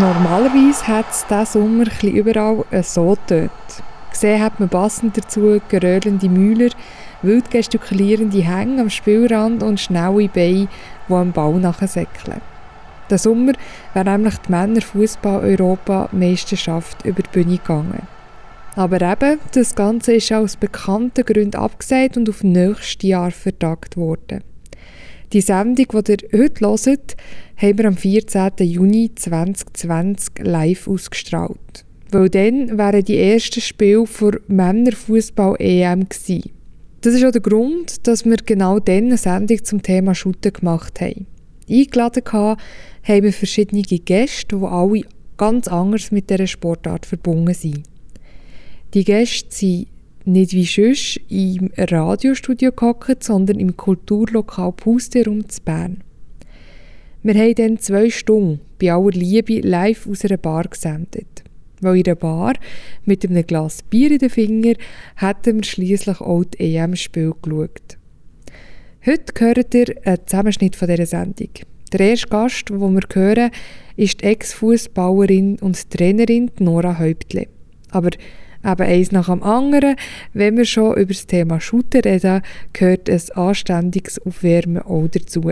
Normalerweise hat es diesen Sommer überall so tönt. Gesehen hat man passend dazu geröllende Mühler, wild gestikulierende Hänge am Spielrand und schnelle Beine, die am Ball nachsäckeln. Der Sommer wäre nämlich die Männer-Fußball-Europa-Meisterschaft über die Bühne gegangen. Aber eben, das Ganze ist aus bekannten Gründen abgesagt und auf nächstes Jahr vertagt worden. Die Sendung, die ihr heute hört, haben wir am 14. Juni 2020 live ausgestrahlt. Weil dann wären die ersten Spiele für Männerfußball-EM gewesen. Das ist auch der Grund, dass wir genau dann eine Sendung zum Thema Shooten gemacht haben. Eingeladen haben wir verschiedene Gäste, die alle ganz anders mit dieser Sportart verbunden sind. Die Gäste sind nicht wie sonst im Radiostudio gehockt, sondern im Kulturlokal Pusterum zu Bern. Wir haben dann zwei Stunden bei aller Liebe live aus einer Bar gesendet. Weil in einer Bar mit einem Glas Bier in den Finger hätten wir schließlich auch die EM-Spiel geschaut. Heute hört ihr einen Zusammenschnitt von dieser Sendung. Der erste Gast, den wir hören, ist die Ex-Fußballerin und Trainerin Nora Häuptle. Aber eben eins nach dem anderen. Wenn wir schon über das Thema Shooter reden, gehört ein anständiges Aufwärmen auch dazu.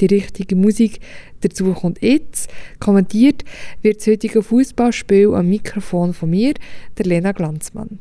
Die richtige Musik dazu kommt jetzt. Kommentiert wird das heutige Fußballspiel am Mikrofon von mir, der Lena Glanzmann.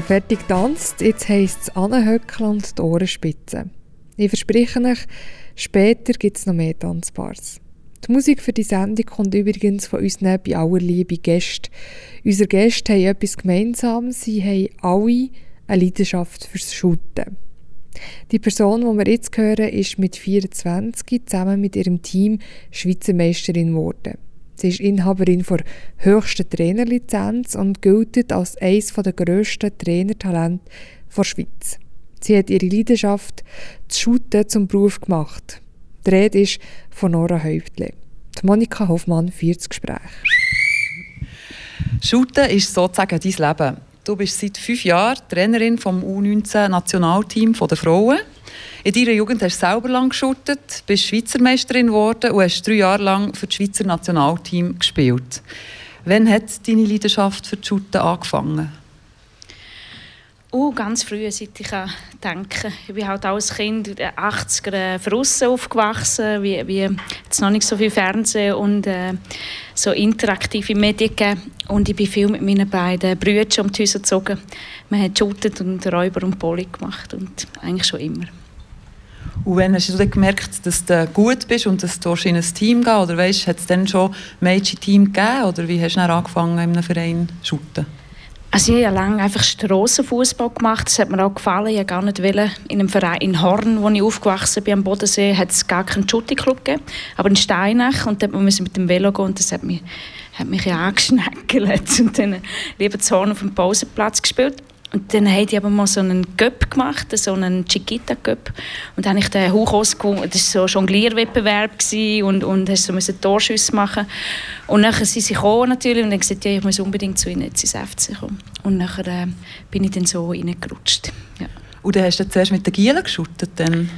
Fertig tanzt. Jetzt heisst es anhöckeln und die Ohren spitzen. Ich verspreche euch, später gibt es noch mehr Tanzbars. Die Musik für die Sendung kommt übrigens von unseren bei aller Liebe Gästen. Unsere Gäste haben etwas gemeinsam. Sie haben alle eine Leidenschaft fürs Shooten. Die Person, die wir jetzt hören, ist mit 24 zusammen mit ihrem Team Schweizer Meisterin geworden. Sie ist Inhaberin der höchsten Trainerlizenz und gilt als eines der grössten Trainertalente der Schweiz. Sie hat ihre Leidenschaft, zu Shooten, zum Beruf gemacht. Die Rede ist von Nora Häuptle. Die Monika Hoffmann führt das Gespräch. Shooten ist sozusagen dein Leben. Du bist seit fünf Jahren Trainerin vom U19-Nationalteam der Frauen. In deiner Jugend hast du selber lang geschuttet, bist Schweizer Meisterin geworden und hast drei Jahre lang für das Schweizer Nationalteam gespielt. Wann hat deine Leidenschaft für das Shooten angefangen? Oh, ganz früh, seit ich denken Ich bin halt als Kind in den 80er draussen aufgewachsen, wie, wie jetzt noch nicht so viel Fernsehen und äh, so interaktive Medien gegeben. Und ich bin viel mit meinen beiden Brüdern um die Häuser gezogen. Wir haben geshootet und Räuber und Poli gemacht und eigentlich schon immer. Und wann hast du gemerkt, dass du gut bist und dass du in ein Team gehst? Oder weißt, hat es dann schon Mädchen-Team gegeben? Oder wie hast du dann angefangen, in einem Verein zu shooten? Also ich habe lange einfach Strassenfußball gemacht. Das hat mir auch gefallen. Ich gar nicht wollen. In einem Verein in Horn, wo ich aufgewachsen bin, am Bodensee, hat es gar keinen Shooting-Club gegeben. Aber in Steinach. Und dort musste mit dem Velo gehen. Und das hat mich, hat mich ja angeschneckelt. Und dann lieber zu Horn auf dem Pausenplatz gespielt. Und dann haben die aber mal so einen Göpp gemacht, so einen Chiquita-Göpp. Und dann habe ich den hoch ausgewogen. Das war so ein Jonglierwettbewerb und, und so müssen Torschüsse machen. Und dann sind sie gekommen natürlich und dann gesagt, ja, ich muss unbedingt zu ihnen jetzt ins FC kommen. Und dann äh, bin ich dann so reingerutscht. Ja. Und dann hast du zuerst mit den Gielen geschuttet? Dann?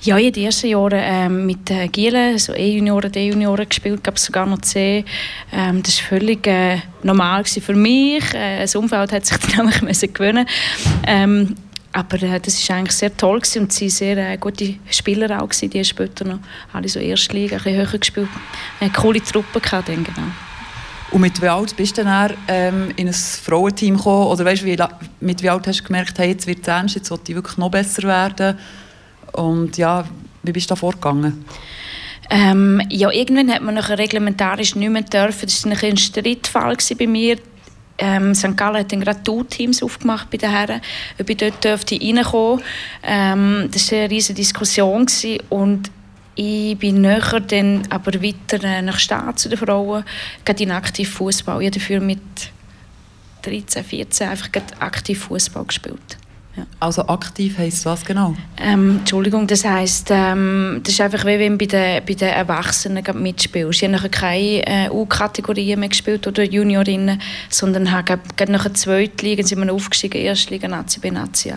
Ja, in den ersten Jahren ähm, mit den Gielen, so E-Junioren, D-Junioren gespielt, gab es sogar noch C. Ähm, das war völlig äh, normal für mich. Äh, das Umfeld hat sich dann nämlich müssen gewöhnen ähm, aber äh, das war eigentlich sehr toll gewesen und sie sehr äh, gute Spieler auch gewesen. Die später noch alle so Erstliga, ein bisschen höher gespielt. Eine coole Truppe gehabt, dann, genau. Und mit wie alt bist du dann ähm, in ein Frauenteam gekommen? Oder weißt, wie, mit wie alt hast du gemerkt, hey, jetzt wird es ernst, jetzt sollte ich wirklich noch besser werden? Und ja, wie bist du da vorgegangen? Ähm, ja, irgendwann hat man nachher reglementarisch nicht mehr dürfen. Das war ein, Streitfall bei mir. Ähm, St. Gallen hat dann gerade Two-Teams aufgemacht bei den Herren, ob ich dort dürfte reinkommen ähm, Das war eine riesige Diskussion gewesen. und ich bin näher dann aber weiter äh, nach Staat zu den Frauen, gerade in aktiv Fußball. Ich habe dafür mit 13, 14 einfach aktiv Fußball gespielt. Ja. Also aktiv heisst was genau? Ähm, Entschuldigung, das heisst, ähm, das ist einfach wie wenn du bei den, bei den Erwachsenen mitspielst. Ich habe keine äh, U-Kategorien mehr gespielt oder Juniorinnen, sondern habe gerade nach der Zweitliga sind wir aufgestiegen, Erstliga, Nazi, B, Nazi.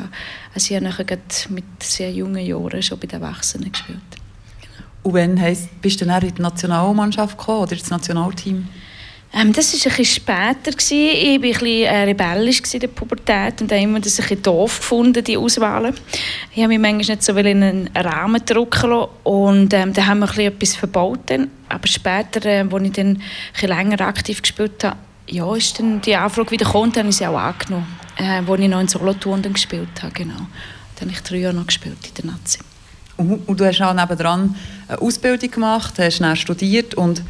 Also ich habe nachher mit sehr jungen Jahren schon bei den Erwachsenen gespielt. Genau. Und wann heisst, bist du dann in die Nationalmannschaft gekommen oder ins Nationalteam? Ähm, das war ein später. Gewesen. Ich war ein bisschen äh, rebellisch in der Pubertät und habe immer das ein doof gefunden, die Auswahlen. Ich habe mich manchmal nicht so in einen Rahmen drücken lassen und ähm, dann haben wir etwas verboten. Aber später, äh, als ich dann ein länger aktiv gespielt habe, ja, ist dann die Anfrage wieder gekommen, dann habe ich sie auch angenommen, äh, als ich noch in Solothurn gespielt habe. Genau. Dann habe ich drei Jahre noch gespielt in der Nazi. Und, und du hast auch nebenan eine Ausbildung gemacht, hast dann studiert und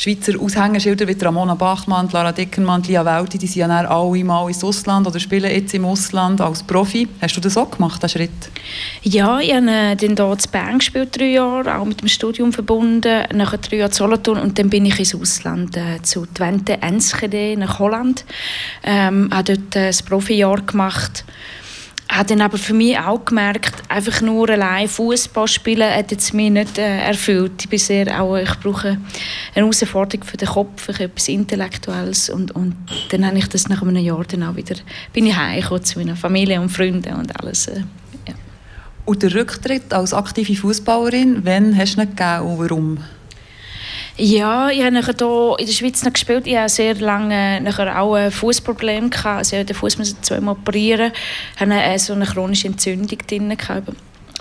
Schweizer Aushängeschilder wie Ramona Bachmann, Lara Dickermann, Lia Welti, die sind ja dann alle mal ins Ausland oder spielen jetzt im Ausland als Profi. Hast du das auch gemacht, den Schritt? Ja, ich habe äh, dann hier in Bern gespielt, drei Jahre, auch mit dem Studium verbunden, nachher drei Jahre Solothurn und dann bin ich ins Ausland, äh, zu Twente Enschede nach Holland. Ähm, habe dort äh, das Profijahr gemacht habe dann aber für mich auch gemerkt, einfach nur allein Fußball spielen hat jetzt mich nicht äh, erfüllt. Ich bin sehr auch, ich brauche eine Herausforderung für den Kopf, etwas Intellektuelles und, und dann habe ich das nach einem Jahr dann auch wieder, bin ich heimgekommen zu meiner Familie und Freunden und alles. Äh, ja. Und der Rücktritt als aktive Fußballerin, wann hast du ihn gegeben und warum? Ja, ich habe hier in der Schweiz noch gespielt. Ich hatte sehr lange nachher auch ein Fußproblem. Also ich den Fuß zweimal operieren. Ich hatte äh, so eine chronische Entzündung drin.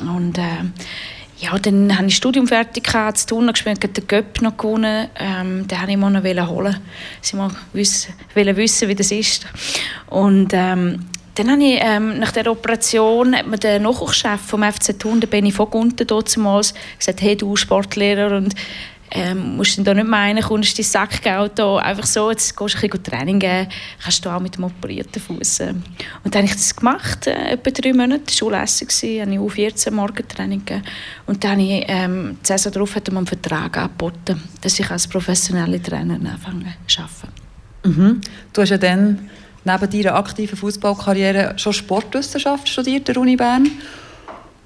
Und äh, ja, dann habe ich das Studium fertig gehabt, zu tun gespielt, den Göpp noch gewonnen. Ähm, den wollte ich mal noch holen. Ich wollte wissen, wie das ist. Und ähm, dann habe ich, ähm, nach der Operation hat mir der Nachwuchschef vom FC Thun, der Benny Vogunten, damals gesagt, hey du Sportlehrer und ähm, musst du da nicht meinen, kommst dein Sackgeld einfach so, jetzt gehst du ein bisschen Training geben, kannst du auch mit dem operierten Fuß. Und dann habe ich das gemacht, äh, etwa drei Monate, das war Schullessen, habe ich auf 14 Morgentraining gegeben. Und dann habe ich, ähm, darauf hat man einen Vertrag angeboten, dass ich als professionelle Trainer anfange zu arbeiten. Mhm. Du hast ja dann neben deiner aktiven Fußballkarriere schon Sportwissenschaft studiert der Uni Bern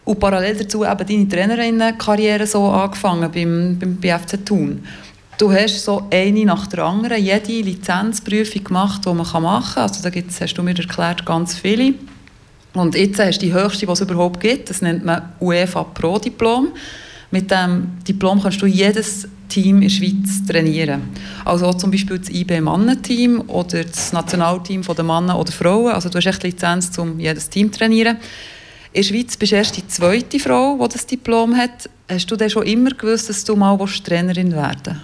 und parallel dazu eben deine Trainerinnenkarriere so angefangen beim, beim BFC Thun. Du hast so eine nach der anderen jede Lizenzprüfung gemacht, die man machen kann. Also da gibt's, hast du mir erklärt, ganz viele. Und jetzt hast du die höchste, die es überhaupt gibt. Das nennt man UEFA Pro Diplom. Mit dem Diplom kannst du jedes Team in der Schweiz trainieren. Also auch zum Beispiel das IB Mannenteam oder das Nationalteam der Männer oder Frauen. Also du hast echt Lizenz, um jedes Team zu trainieren. In der Schweiz bist du erst die zweite Frau, die das Diplom hat. Hast du denn schon immer gewusst, dass du mal Trainerin werden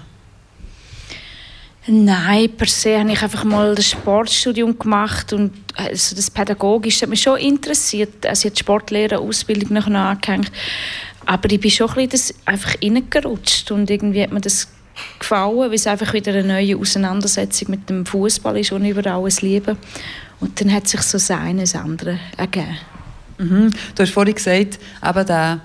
Nein, per se habe ich einfach mal das Sportstudium gemacht und also das Pädagogische hat mich schon interessiert. Also ich habe die Sportlehrerausbildung noch angehängt. Aber ich bin schon ein bisschen das einfach reingerutscht und irgendwie hat mir das gefallen, weil es einfach wieder eine neue Auseinandersetzung mit dem Fußball ist und über alles lieben. Und dann hat sich so das eine das andere ergeben. Mhm. Du hast vorhin gesagt, eben der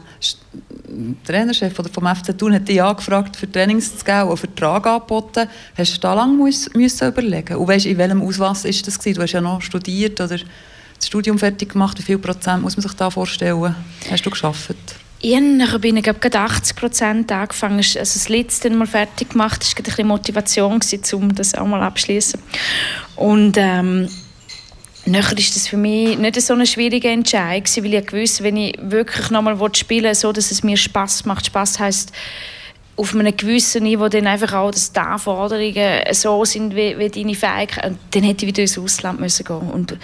Trainerchef vom FC Thun hat dich angefragt, für Trainings zu geben und einen Vertrag angeboten. Hast du da lange müssen überlegen Und weißt, in welchem Ausmaß ist das gewesen? Du hast ja noch studiert oder das Studium fertig gemacht. Wie viel Prozent muss man sich da vorstellen? Hast du geschafft? Ja, bin ich gerade 80 Prozent angefangen. Also das letzte mal fertig gemacht. Das war ein bisschen Motivation, um das auch mal abschließen. Und ähm, Nachher ist das für mich nicht so eine schwierige Entscheidung, weil ich gewusst, wenn ich wirklich nochmal spielen will, so dass es mir Spaß macht. Spaß heißt auf einem gewissen Niveau dann einfach auch, dass die Anforderungen so sind wie, wie deine Fähigkeiten. dann hätte ich wieder ins Ausland müssen gehen und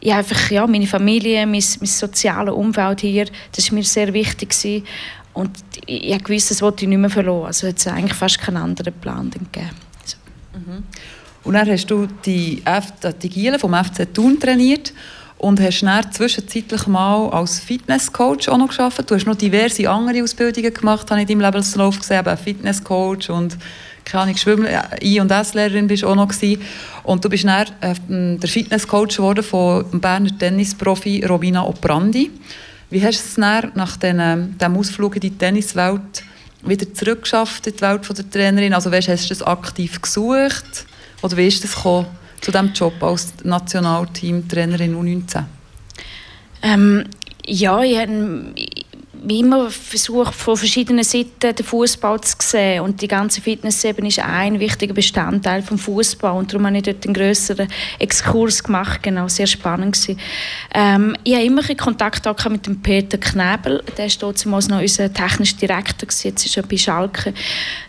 ich einfach ja meine Familie, mein, mein soziales Umfeld hier, das war mir sehr wichtig gewesen. und ich, ich wusste, das wollte ich nicht mehr verloren. Also hat es eigentlich fast keinen anderen Plan gegeben. So. Mhm. Und dann hast du die, F die Giele vom FC Thun trainiert und hast dann zwischenzeitlich mal als Fitnesscoach auch noch gearbeitet. Du hast noch diverse andere Ausbildungen gemacht, habe ich in deinem Lebenslauf gesehen, eben Fitnesscoach und keine Ahnung, Schwimmen, I- und S-Lehrerin bist auch noch gewesen. Und du bist dann äh, der Fitnesscoach geworden von Berner Tennisprofi Robina Oprandi. Wie hast du es dann nach diesem Ausflug in die Tenniswelt wieder zurückgeschafft in die Welt der Trainerin? Also weißt, hast du das aktiv gesucht? Oder wie ist es zu diesem Job als Nationalteam-Trainerin U19? Ähm, ja, ich habe immer versucht, von verschiedenen Seiten den Fußball zu sehen. Und die ganze Fitness eben ist ein wichtiger Bestandteil des Fußball. Und darum habe ich dort einen größeren Exkurs gemacht. Genau, sehr spannend gewesen. Ähm, ich habe immer Kontakt mit dem Peter Knebel. Der war damals noch unser technischer Direktor. Gewesen. Jetzt ist er bei Schalke.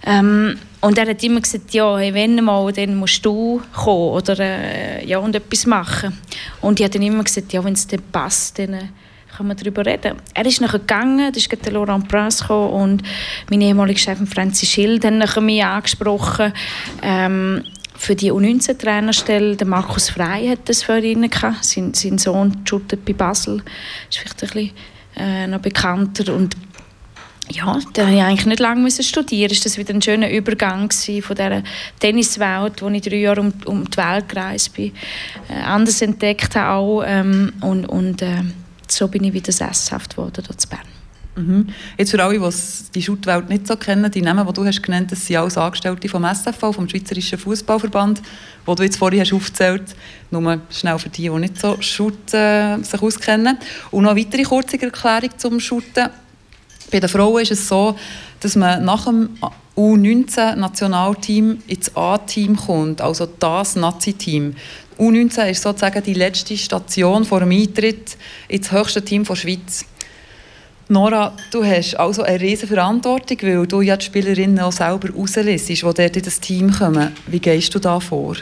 Ähm, und er hat immer gesagt, ja, hey, wenn mal, dann musst du kommen oder, äh, ja, und etwas machen. Und ich habe dann immer gesagt, ja, wenn es dann passt, dann kann man darüber reden. Er ist nachher gegangen, da ist der Laurent Prince gekommen und mein ehemaliger Chef Francis Schild hat mich angesprochen. Ähm, für die U19-Trainerstelle, der Markus Frey hat das für ihn gehabt. Sein, sein Sohn shootet bei Basel, ist vielleicht ein bisschen äh, noch bekannter und ja, da musste ich eigentlich nicht lange studieren. Ist das wieder ein schöner Übergang von dieser Tenniswelt, wo ich drei Jahre um, um die Welt gereist bin, äh, anders entdeckt habe auch, ähm, und, und äh, so bin ich wieder sesshaft geworden dort in Bern. Mhm. Jetzt für alle, die die Schuttwelt nicht so kennen, die Namen, die du hast genannt hast, sind alles Angestellte vom SFV, vom Schweizerischen Fußballverband, wo du jetzt vorhin hast aufgezählt nur schnell für die, die nicht so Schutt äh, sich auskennen. Und noch eine weitere kurze Erklärung zum Schutten. Bei den Frauen ist es so, dass man nach dem U19-Nationalteam ins A-Team kommt, also das Nazi-Team. U19 ist sozusagen die letzte Station vor dem Eintritt ins höchste Team der Schweiz. Nora, du hast also eine riesige Verantwortung, weil du ja die Spielerinnen auch selber rauslässt, die dort in das Team kommen. Wie gehst du da vor?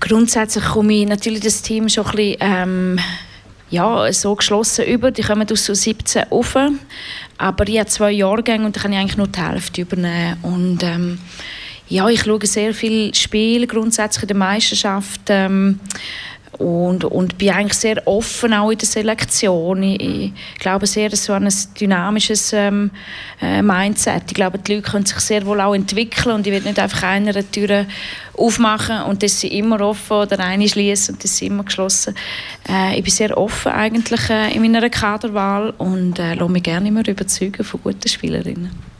Grundsätzlich komme ich natürlich das Team schon ein bisschen ähm, ja, so geschlossen über. Die kommen aus so 17 auf. Aber ich habe zwei Jahrgänge und da kann ich eigentlich nur die Hälfte übernehmen. Und, ähm, ja, ich schaue sehr viel Spiel grundsätzlich in der Meisterschaft. Ähm, und, und bin eigentlich sehr offen auch in der Selektion. Ich, ich glaube sehr so an ein dynamisches ähm, äh, Mindset. Ich glaube, die Leute können sich sehr wohl auch entwickeln und ich will nicht einfach einer Tür aufmachen und das sie immer offen oder eine schließen und das sie immer geschlossen. Äh, ich bin sehr offen eigentlich äh, in meiner Kaderwahl und äh, lasse mich gerne immer überzeugen von guten Spielerinnen.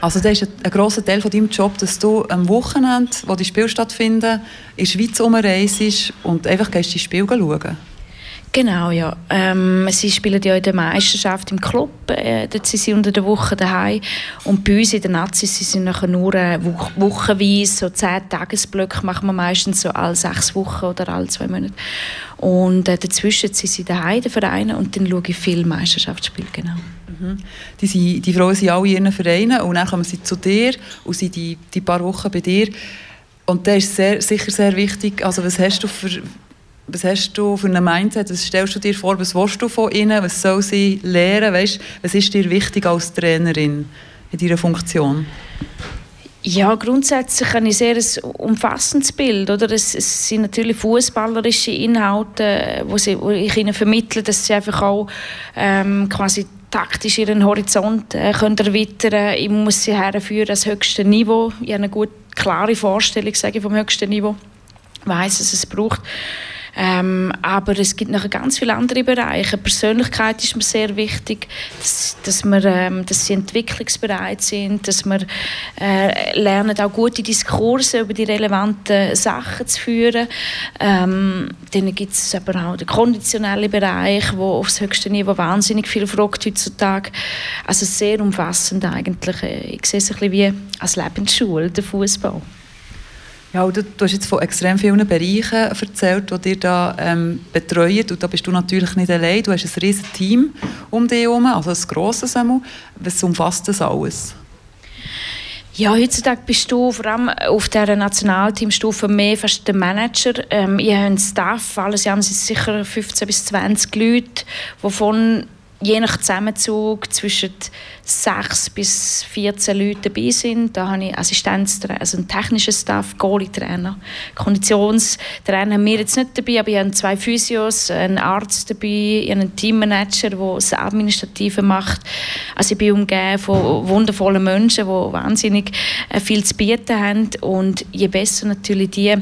Also das ist ein grosser Teil von deinem Job, dass du am Wochenende, wo die Spiele stattfinden, in der Schweiz umreist und einfach gehst die Spiele schauen. Genau, ja. Ähm, sie spielen ja in der Meisterschaft im Club. Äh, dort sind sie unter der Woche daheim. Und bei uns in den Nazis sie sind nachher nur äh, wo wochenweise, so zehn Tagesblöcke machen wir meistens so alle sechs Wochen oder alle zwei Monate. Und äh, dazwischen sind sie daheim, die Vereine, und dann schaue ich viele Meisterschaftsspiele, genau. Mhm. Die, sind, die Frauen sind alle in ihren Vereinen und dann kommen sie zu dir und sind die, die paar Wochen bei dir. Und das ist sehr, sicher sehr wichtig. Also was hast du für was hast du für ein Mindset? Was stellst du dir vor? Was willst du von ihnen? Was soll sie lernen? Weißt, was ist dir wichtig als Trainerin in deiner Funktion? Ja, grundsätzlich ein sehr umfassendes Bild. Oder? Es, es sind natürlich fußballerische Inhalte, wo ich ihnen vermittle, dass sie einfach auch ähm, quasi taktisch ihren Horizont äh, können erweitern Ich muss sie herführen das höchste Niveau. Ich habe eine gut klare Vorstellung sage ich, vom höchsten Niveau. Ich weiss, dass es braucht. Ähm, aber es gibt noch ganz viele andere Bereiche. Persönlichkeit ist mir sehr wichtig, dass, dass, wir, ähm, dass sie entwicklungsbereit sind, dass wir äh, lernen, auch gute Diskurse über die relevanten Sachen zu führen. Ähm, dann gibt es aber auch den konditionellen Bereich, wo aufs höchste Niveau wahnsinnig viel fragt heutzutage. Also sehr umfassend eigentlich. Ich sehe es ein bisschen wie als Lebensschule, der Fußball. Ja, du, du, hast jetzt von extrem vielen Bereichen erzählt, die dir da ähm, betreuen. Und da bist du natürlich nicht allein. Du hast ein riesiges Team um dich herum, also ein grosses Sammel. Was umfasst das alles? Ja, heutzutage bist du vor allem auf dieser Nationalteamstufe mehr fast der Manager. Ähm, ihr habt einen Staff, alles Jahr sind sicher 15 bis 20 Leute, wovon je nach Zusammenzug zwischen 6 bis 14 Leute dabei sind. Da habe ich Assistenztrainer, also einen technischen Staff, Goalie-Trainer, Konditionstrainer haben wir jetzt nicht dabei, aber ich habe zwei Physios, einen Arzt dabei, einen Teammanager, der das Administrative macht. Also ich bin umgeben von wundervollen Menschen, die wahnsinnig äh, viel zu bieten haben und je besser natürlich die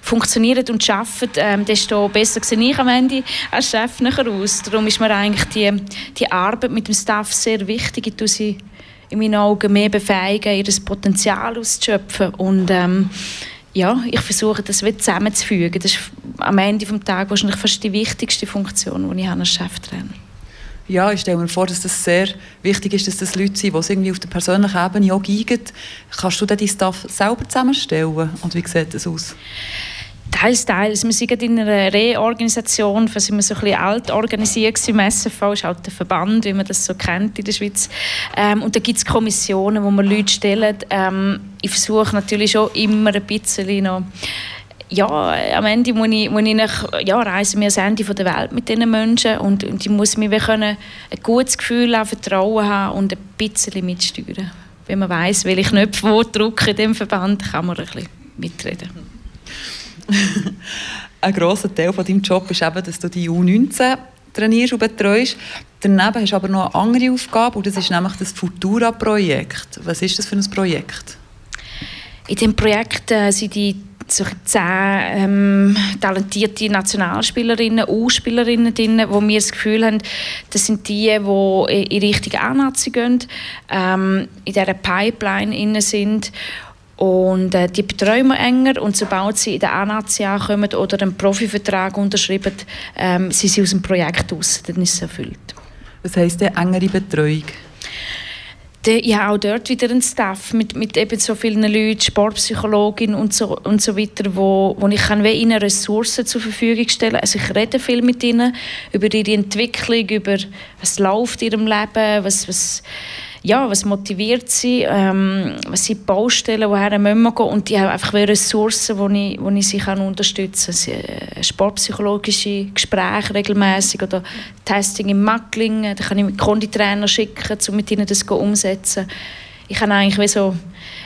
funktionieren und arbeiten, ähm, desto besser sehe ich am Ende als Chef nachher aus. Darum ist mir eigentlich die, die Arbeit mit dem Staff sehr wichtig. Ich sie in meinen Augen mehr befähigen, ihr Potenzial auszuschöpfen. Und ähm, ja, ich versuche das zusammenzufügen. Das ist am Ende des Tages wahrscheinlich fast die wichtigste Funktion, die ich als Cheftrainer habe. Ja, ich stelle mir vor, dass das sehr wichtig ist, dass das Leute sind, die es irgendwie auf der persönlichen Ebene auch geigen. Kannst du deinen Staff selber zusammenstellen? Und wie sieht das aus? Teils, teils. Wir sind in einer Reorganisation, wir sind wir so ein bisschen alt organisiert im SFV, ist halt der Verband, wie man das so kennt in der Schweiz. Ähm, und da gibt es Kommissionen, wo wir Leute stellen. Ähm, ich versuche natürlich schon immer ein bisschen noch ja, am Ende muss ich, muss ich nach, ja, reisen wir ans Ende der Welt mit diesen Menschen und, und ich muss mir ein gutes Gefühl haben, Vertrauen haben und ein bisschen mitsteuern. Wenn man weiß, welche Knöpfe wo drücken in diesem Verband, kann man ein bisschen mitreden. ein grosser Teil von deinem Job ist eben, dass du die U19 trainierst und betreust. Daneben hast du aber noch eine andere Aufgabe und das ist nämlich das Futura-Projekt. Was ist das für ein Projekt? In diesem Projekt äh, sind die so zehn ähm, talentierte Nationalspielerinnen, U-Spielerinnen drin, wo wir das Gefühl haben, das sind die, die in Richtung A-Nazi gehen, ähm, in dieser Pipeline sind und äh, die betreuen wir enger und sobald sie in der A-Nazi ankommen oder einen Profivertrag unterschreiben, ähm, sind sie aus dem Projekt raus, dann ist es erfüllt. Was heisst denn engere Betreuung? ja, auch dort wieder ein Staff mit, mit eben so vielen Leuten, Sportpsychologin und so, und so weiter, wo, wo ich kann ihnen Ressourcen zur Verfügung stellen Also ich rede viel mit ihnen über ihre Entwicklung, über was läuft in ihrem Leben, was, was ja, was motiviert sie, ähm, was sind Baustellen, woher müssen wir gehen und die haben einfach Ressourcen, wo ich, wo ich sie kann unterstützen kann. Äh, sportpsychologische Gespräche regelmäßig oder Testing im Mackling, da kann ich mit Konditrainer schicken, um mit ihnen das umsetzen. Ich kann eigentlich wie so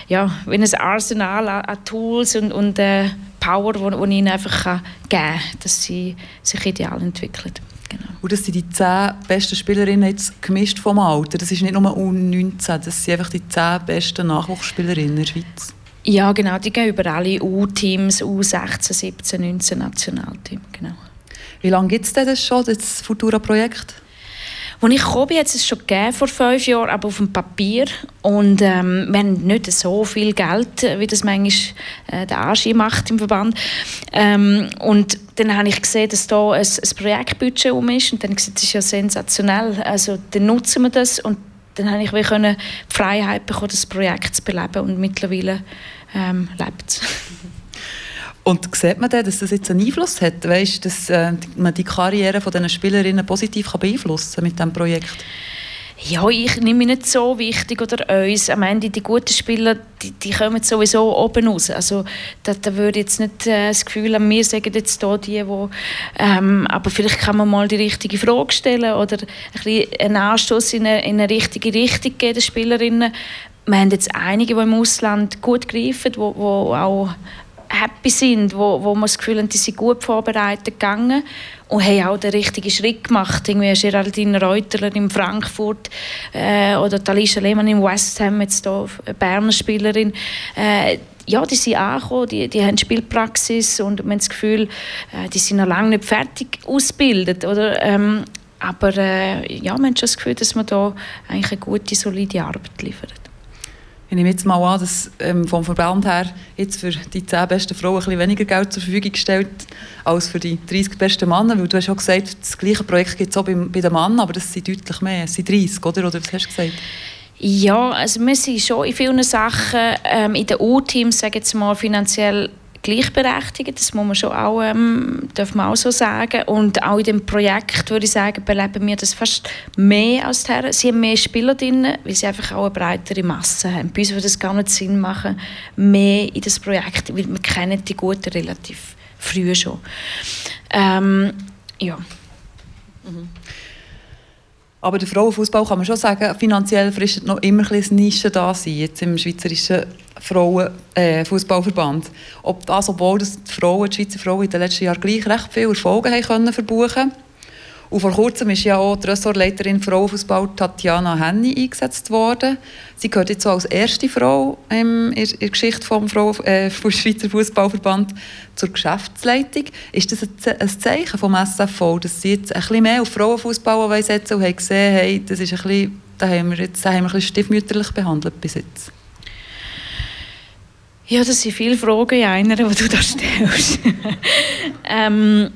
ja, wie ein Arsenal an, an Tools und, und äh, Power, wo ich ihnen einfach kann geben kann, dass sie sich ideal entwickeln. Genau. Und das sind die zehn besten Spielerinnen jetzt gemischt vom Alter. Das ist nicht nur U19, das sind einfach die zehn besten Nachwuchsspielerinnen in der Schweiz. Ja, genau. Die gehen über alle U-Teams, U16, 17, 19 Nationalteam. Genau. Wie lange gibt es denn das schon, das Futura-Projekt? Als ich gekommen hat es schon gegeben, vor fünf Jahren, aber auf dem Papier. Und ähm, wir haben nicht so viel Geld, wie das manchmal äh, der Aschi macht im Verband. Ähm, und dann habe ich gesehen, dass da ein, ein Projektbudget um ist. Und dann habe ich gesagt, das ist ja sensationell. Also dann nutzen wir das. Und dann habe ich wie können die Freiheit bekommen, das Projekt zu beleben. Und mittlerweile ähm, lebt es. Und sieht man dann, dass das jetzt einen Einfluss hat, weißt, dass äh, man die Karriere von diesen Spielerinnen positiv kann beeinflussen mit diesem Projekt? Ja, ich nehme mich nicht so wichtig oder uns. Am Ende die guten Spieler, die, die kommen sowieso oben raus. Also da, da würde jetzt nicht äh, das Gefühl haben, wir sagen jetzt hier die, die ähm, aber vielleicht kann man mal die richtige Frage stellen oder ein einen Anstoß in eine, in eine richtige Richtung geben den Spielerinnen. Wir haben jetzt einige, die im Ausland gut greifen, die, die auch happy sind, wo, wo man das Gefühl haben, die sind gut vorbereitet gegangen und haben auch den richtigen Schritt gemacht. Irgendwie Geraldine Reuterler in Frankfurt äh, oder Talisha Lehmann in West Ham, jetzt hier Berner Spielerin. Äh, ja, die sind angekommen, die, die haben Spielpraxis und man hat das Gefühl, äh, die sind noch lange nicht fertig ausgebildet. Oder, ähm, aber äh, ja, man hat schon das Gefühl, dass man da eigentlich eine gute, solide Arbeit liefert. Ich nehme jetzt mal an, dass ähm, vom Verband her jetzt für die 10 besten Frauen ein bisschen weniger Geld zur Verfügung gestellt als für die 30 besten Männer, weil du hast auch gesagt, das gleiche Projekt gibt es auch bei, bei den Männern, aber das sind deutlich mehr, es sind 30, oder? Oder was hast du gesagt? Ja, also wir sind schon in vielen Sachen ähm, in den U-Teams, sagen jetzt mal, finanziell gleichberechtigt. Das muss man schon auch, ähm, darf man auch so sagen. Und auch in dem Projekt, würde ich sagen, beleben wir das fast mehr als die Herren. Sie haben mehr Spieler drin, weil sie einfach auch eine breitere Masse haben. Bei uns würde es gar nicht Sinn machen, mehr in das Projekt, weil wir kennen die Guten relativ früh schon. Ähm, ja. Mhm. Aber der Frauenfußball kann man schon sagen, finanziell fristet noch immer ein bisschen Nische da sein, jetzt im schweizerischen Frauenfußballverband. Äh, Ob das, obwohl das die Frauen, die Schweizer Frauen in den letzten Jahren gleich recht viele Erfolge haben können verbuchen und vor kurzem ist ja auch die Ressortleiterin Frauenfußball Tatjana Henny eingesetzt worden. Sie gehört jetzt so als erste Frau in, der Geschichte vom Frauen, äh, vom Schweizer Fußballverband zur Geschäftsleitung. Ist das ein, Zeichen vom SFV, dass sie jetzt ein bisschen mehr auf Frauenfußball setzen und gesehen, hey, das ist ein bisschen, da haben wir jetzt haben wir ein bisschen stiefmütterlich behandelt bis jetzt? Ja, das sind viele Fragen in einer, die du da stellst. ähm,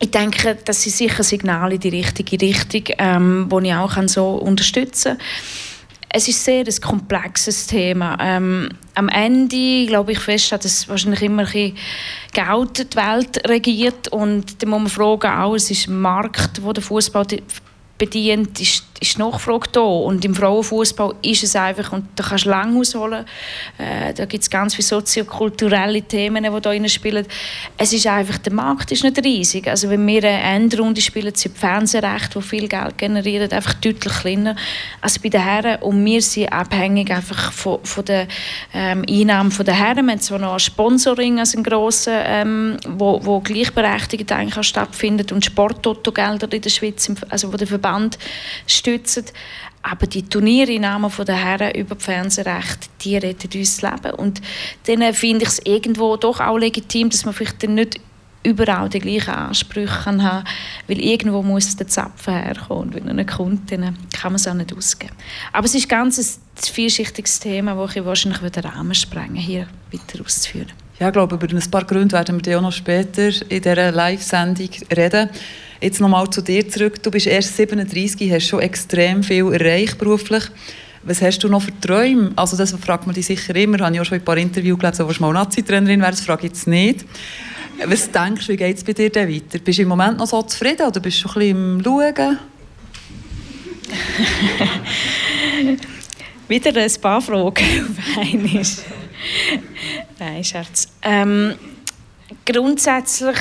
ich denke, das sind sicher Signale in die richtige Richtung, ähm, ich auch so unterstützen kann. Es ist sehr ein komplexes Thema. Ähm, am Ende glaube ich fest, dass wahrscheinlich immer ein bisschen die Welt regiert und da muss man fragen, auch, es ist ein Markt, wo der Fußball bedient, ist, ist Nachfrage da. Und im Frauenfußball ist es einfach, und da kannst du lange ausholen, äh, da gibt es ganz viele soziokulturelle Themen, die da spielen. Es ist einfach, der Markt ist nicht riesig. Also wenn wir eine Endrunde spielen, sind die Fernsehrechte, die viel Geld generieren, einfach deutlich kleiner als bei den Herren. Und wir sind abhängig einfach von, von den ähm, Einnahmen der Herren. Wir haben zwar noch ein Sponsoring, also ein grosser, ähm, wo, wo gleichberechtigt eigentlich stattfindet und Sporttotto-Gelder in der Schweiz, also wo der Verband Verband stützen. Aber die Turniereinnahmen der Herren über die Fernsehrechte, die retten uns das Leben. Und dann finde ich es irgendwo doch auch legitim, dass man vielleicht dann nicht überall die gleichen Ansprüche haben weil irgendwo muss der Zapfen herkommen und wenn er nicht kommt, dann kann man es auch nicht ausgeben. Aber es ist ganz ein vielschichtiges Thema, das ich wahrscheinlich den Rahmen sprengen hier weiter auszuführen. Ja, ich glaube, über ein paar Gründe werden wir auch noch später in dieser Live-Sendung reden. Jetzt nochmal zu dir zurück. Du bist erst 37, hast schon extrem viel erreicht beruflich. Was hast du noch für Träume? Also das fragt man dich sicher immer. Ich habe ja auch schon ein paar Interviews gelesen, wo du mal Nazi-Trainerin wärst. Frage ich jetzt nicht. Was denkst du, wie geht es bei dir denn weiter? Bist du im Moment noch so zufrieden oder bist du schon ein bisschen im Schauen? Wieder ein paar Fragen auf einmal. Nein, Scherz. Ähm, grundsätzlich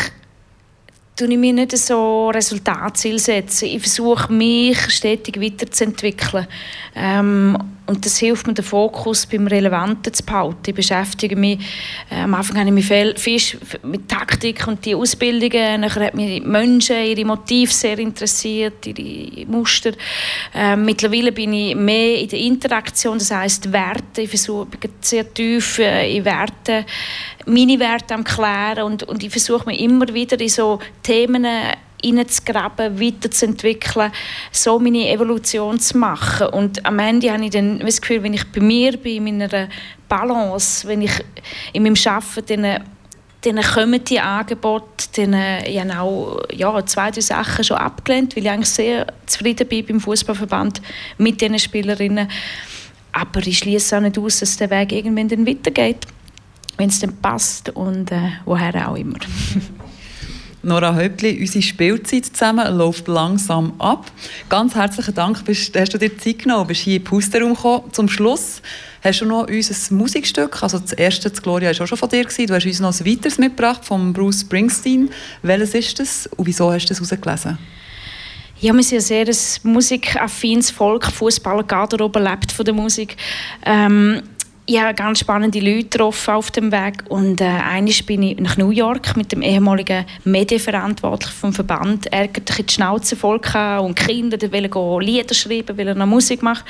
tue ich mir nicht so Resultatziele setzen. Ich versuche mich stetig weiterzuentwickeln. Ähm, und das hilft mir, den Fokus beim Relevanten zu behalten. Ich beschäftige mich, äh, am Anfang habe ich mich viel, mit Taktik und die Ausbildungen, nachher hat mich die Menschen, ihre Motive sehr interessiert, ihre Muster. Äh, mittlerweile bin ich mehr in der Interaktion, das heisst Werte, ich versuche sehr tief äh, in Werte, meine Werte am klären und, und ich versuche mich immer wieder in so Themen reinzugraben, weiterzuentwickeln, so meine Evolution zu machen. Und am Ende habe ich dann das Gefühl, wenn ich bei mir bin, in meiner Balance, wenn ich in meinem Arbeiten dann dann kommen die Angebote, dann, ich habe auch ja, zwei, drei Sachen schon abgelehnt, weil ich eigentlich sehr zufrieden bin beim Fußballverband mit diesen Spielerinnen. Aber ich schließe auch nicht aus, dass der Weg irgendwann dann weitergeht, wenn es dann passt und äh, woher auch immer. Nora Häuptli, unsere Spielzeit zusammen läuft langsam ab. Ganz herzlichen Dank, bist, hast du dir Zeit genommen, bist hier den Pusterraum gekommen. Zum Schluss hast du noch unser Musikstück, also das erste, das Gloria, war auch schon von dir. Gewesen. Du hast uns noch ein weiteres mitgebracht, von Bruce Springsteen. Welches ist das und wieso hast du das herausgelesen? Ja, wir sind ein sehr musikaffines Volk. Fußballer, Garderobe lebt von der Musik. Ähm, habe ganz spannende Leute getroffen auf dem Weg und äh, eines bin ich nach New York mit dem ehemaligen Medienverantwortlichen vom Verband. Er hat die Schnauze voll und Kinder, die wollen Lieder schreiben, wollen noch Musik machen.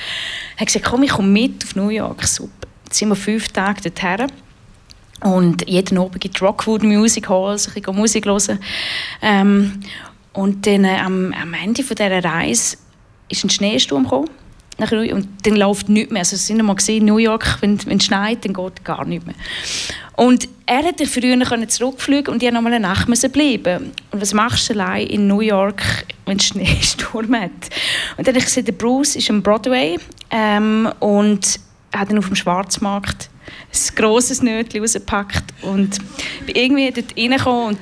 Er hat gesagt, komm, ich komme mit auf New York. Super. Jetzt sind wir fünf Tage dorthin. Und jeden Abend gibt Rockwood Music Halls, ich gehe Musik hören. Ähm, und dann äh, am, am Ende dieser Reise ist ein Schneesturm gekommen und dann läuft nichts mehr. Also, wir sind mal gesehen, New York, wenn, es schneit, dann geht gar nichts mehr. Und er hätte früher zurückfliegen und ich noch mal eine Nacht bleiben. Und was machst du allein in New York, wenn es Schneesturm hat? Und dann habe ich gesehen, der Bruce ist am Broadway ähm, und hat dann auf dem Schwarzmarkt ein grosses Nötchen rausgepackt und bin irgendwie dort reingekommen und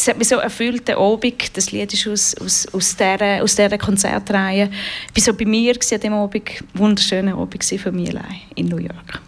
es hat mich so erfüllt, der Abend. Das Lied ist aus, aus, aus, dieser, aus Konzertreihe. War so bei mir an diesem Abend. Wunderschöner Abend für mich allein in New York.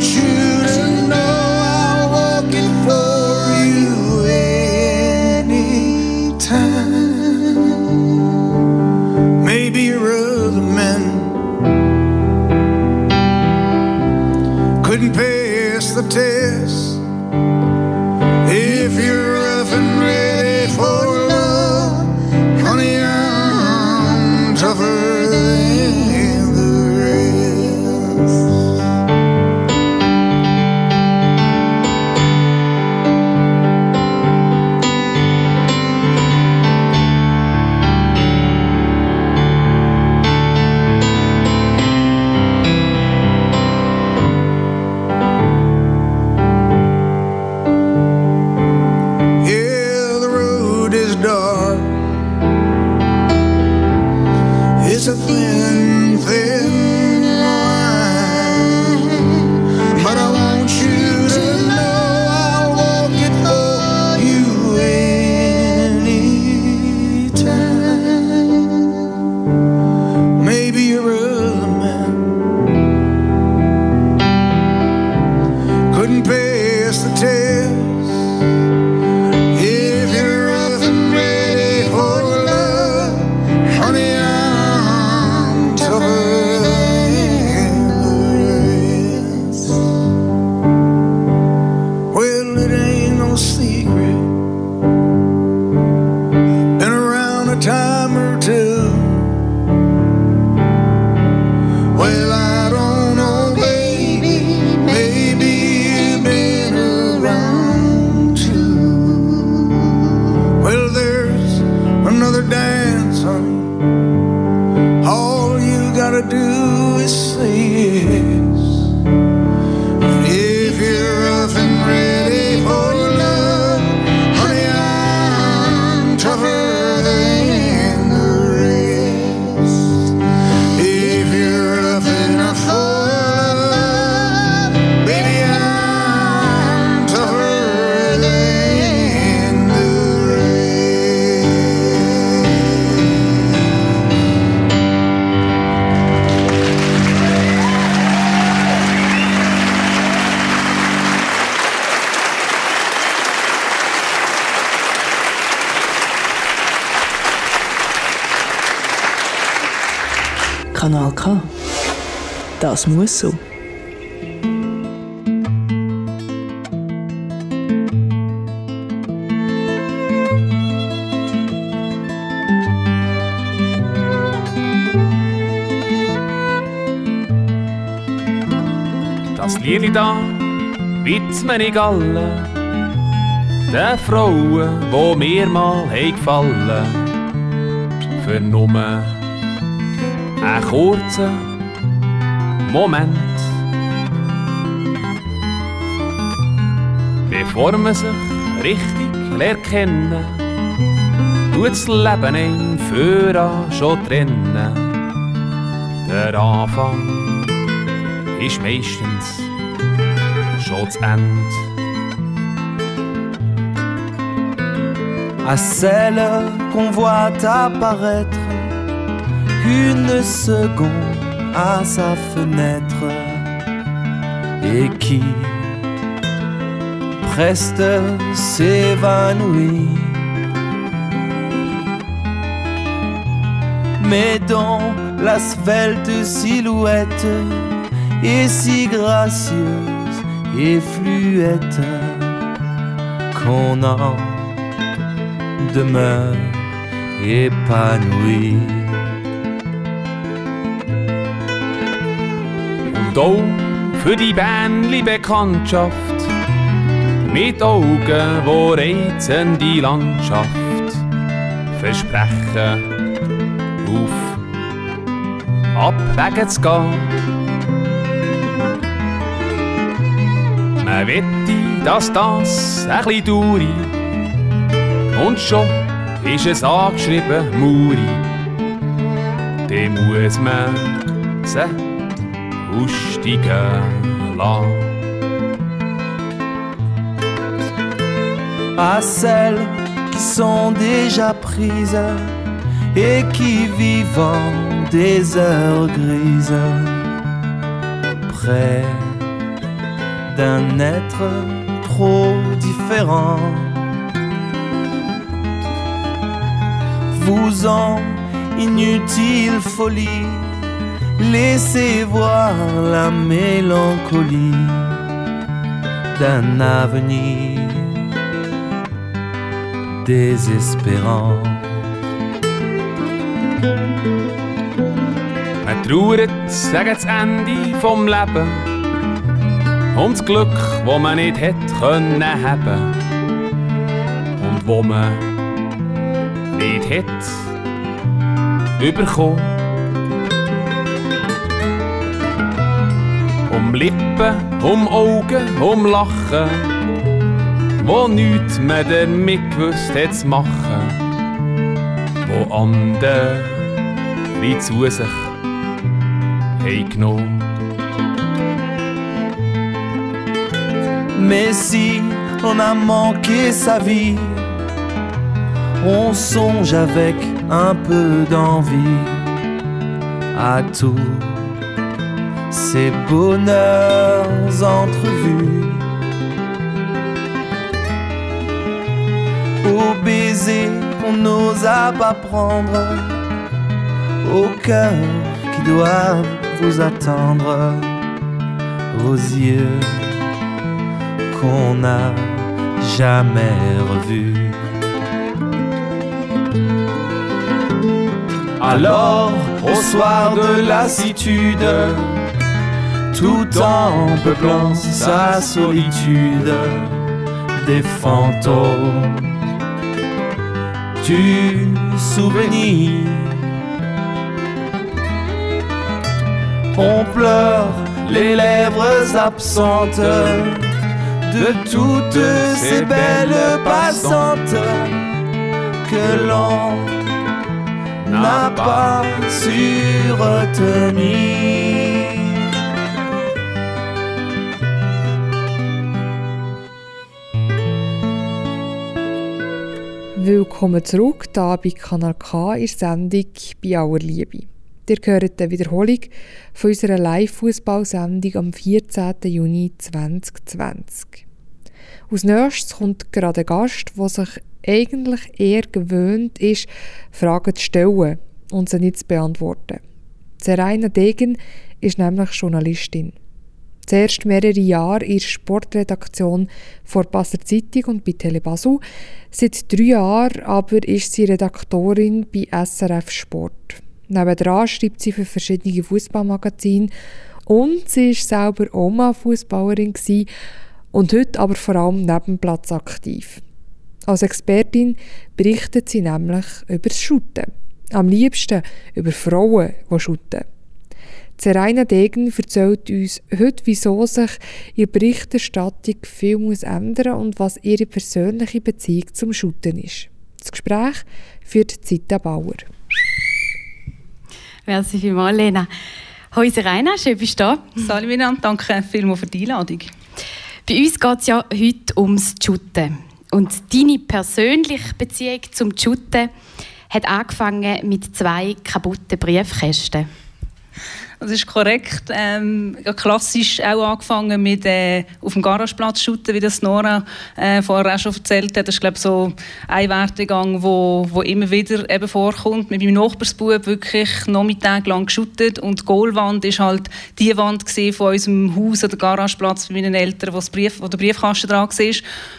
You Das muss so. Das Lied da widme ich allen den Frauen, die mir mal gefallen Für nur einen kurzen Moment. Bevor man sich richtig lernt kennen, tut das Leben im Führer schon trennen. Der Anfang ist meistens schon das Ende. À celle qu'on voit apparaître une seconde à sa fenêtre et qui preste s'évanouit. Mais dont la svelte silhouette est si gracieuse et fluette qu'on en demeure épanoui. Und auch für die Bähnli Bekanntschaft mit Augen, wo reizen die Landschaft versprechen, auf Abwege zu gehen. Man wette, dass das ein bisschen dauert und schon ist es angeschrieben, Muri. Dem muss man sie À celles qui sont déjà prises et qui vivent des heures grises près d'un être trop différent. Vous en inutile folie, laissez voir la mélancolie d'un avenir désespérant. Man trauert gegen das Ende vom Leben um das Glück, wo man nicht hätte können haben und wo man nicht hätte überkommen. Um Lippen, um Augen, um Lachen, wo nichts mehr damit gewusst hat machen, wo andere wie zu sich. Mais si on a manqué sa vie, on songe avec un peu d'envie à tous ces bonheurs entrevus. Aux baisers qu'on n'osa pas prendre, aux cœurs qui doivent vous attendre, aux yeux qu'on n'a jamais revus. Alors, au soir de lassitude, tout en peuplant sa solitude, des fantômes du souvenir. On pleure les lèvres absentes de toutes ces belles passantes que l'on n'a pas su retenir. Willkommen zurück hier bei Kanal K in der Sendung «Bei aller Liebe». Ihr hört eine Wiederholung von unserer Live-Fußballsendung am 14. Juni 2020. Als nächstes kommt gerade ein Gast, der sich eigentlich eher gewöhnt ist, Fragen zu stellen und sie nicht zu beantworten. Seraina Degen ist nämlich Journalistin. Zuerst mehrere Jahre in der Sportredaktion vor Basler Zeitung und bei Tele. Seit drei Jahren aber ist sie Redaktorin bei SRF Sport. Nebendran schreibt sie für verschiedene Fußballmagazine und sie ist selber Oma Fußballerin und heute aber vor allem neben Platz aktiv. Als Expertin berichtet sie nämlich über das Shooten. Am liebsten über Frauen, die shooten. Seraina Degen erzählt uns heute, wieso sich ihre Berichterstattung viel muss ändern und was ihre persönliche Beziehung zum Shooten ist. Das Gespräch führt Zita Bauer. Merci vielmals, Lena. Hallo Seraina, schön bist du da. Salut miteinander, danke vielmals für die Einladung. Bei uns geht es ja heute ums Shooten. Und deine persönliche Beziehung zum Shooten hat angefangen mit zwei kaputten Briefkästen. Das ist korrekt. Ähm, klassisch auch angefangen mit äh, auf dem Garageplatz shooten, wie das Nora äh, vorher auch schon erzählt hat. Das ist glaube so ein Werdegang, wo, wo immer wieder eben vorkommt. Mit meinem Nachbarsbub wirklich nachmittaglang geshootet und die Goalwand ist halt die Wand von unserem Haus oder Garageplatz bei meinen Eltern, wo, das Brief, wo der Briefkasten dran war.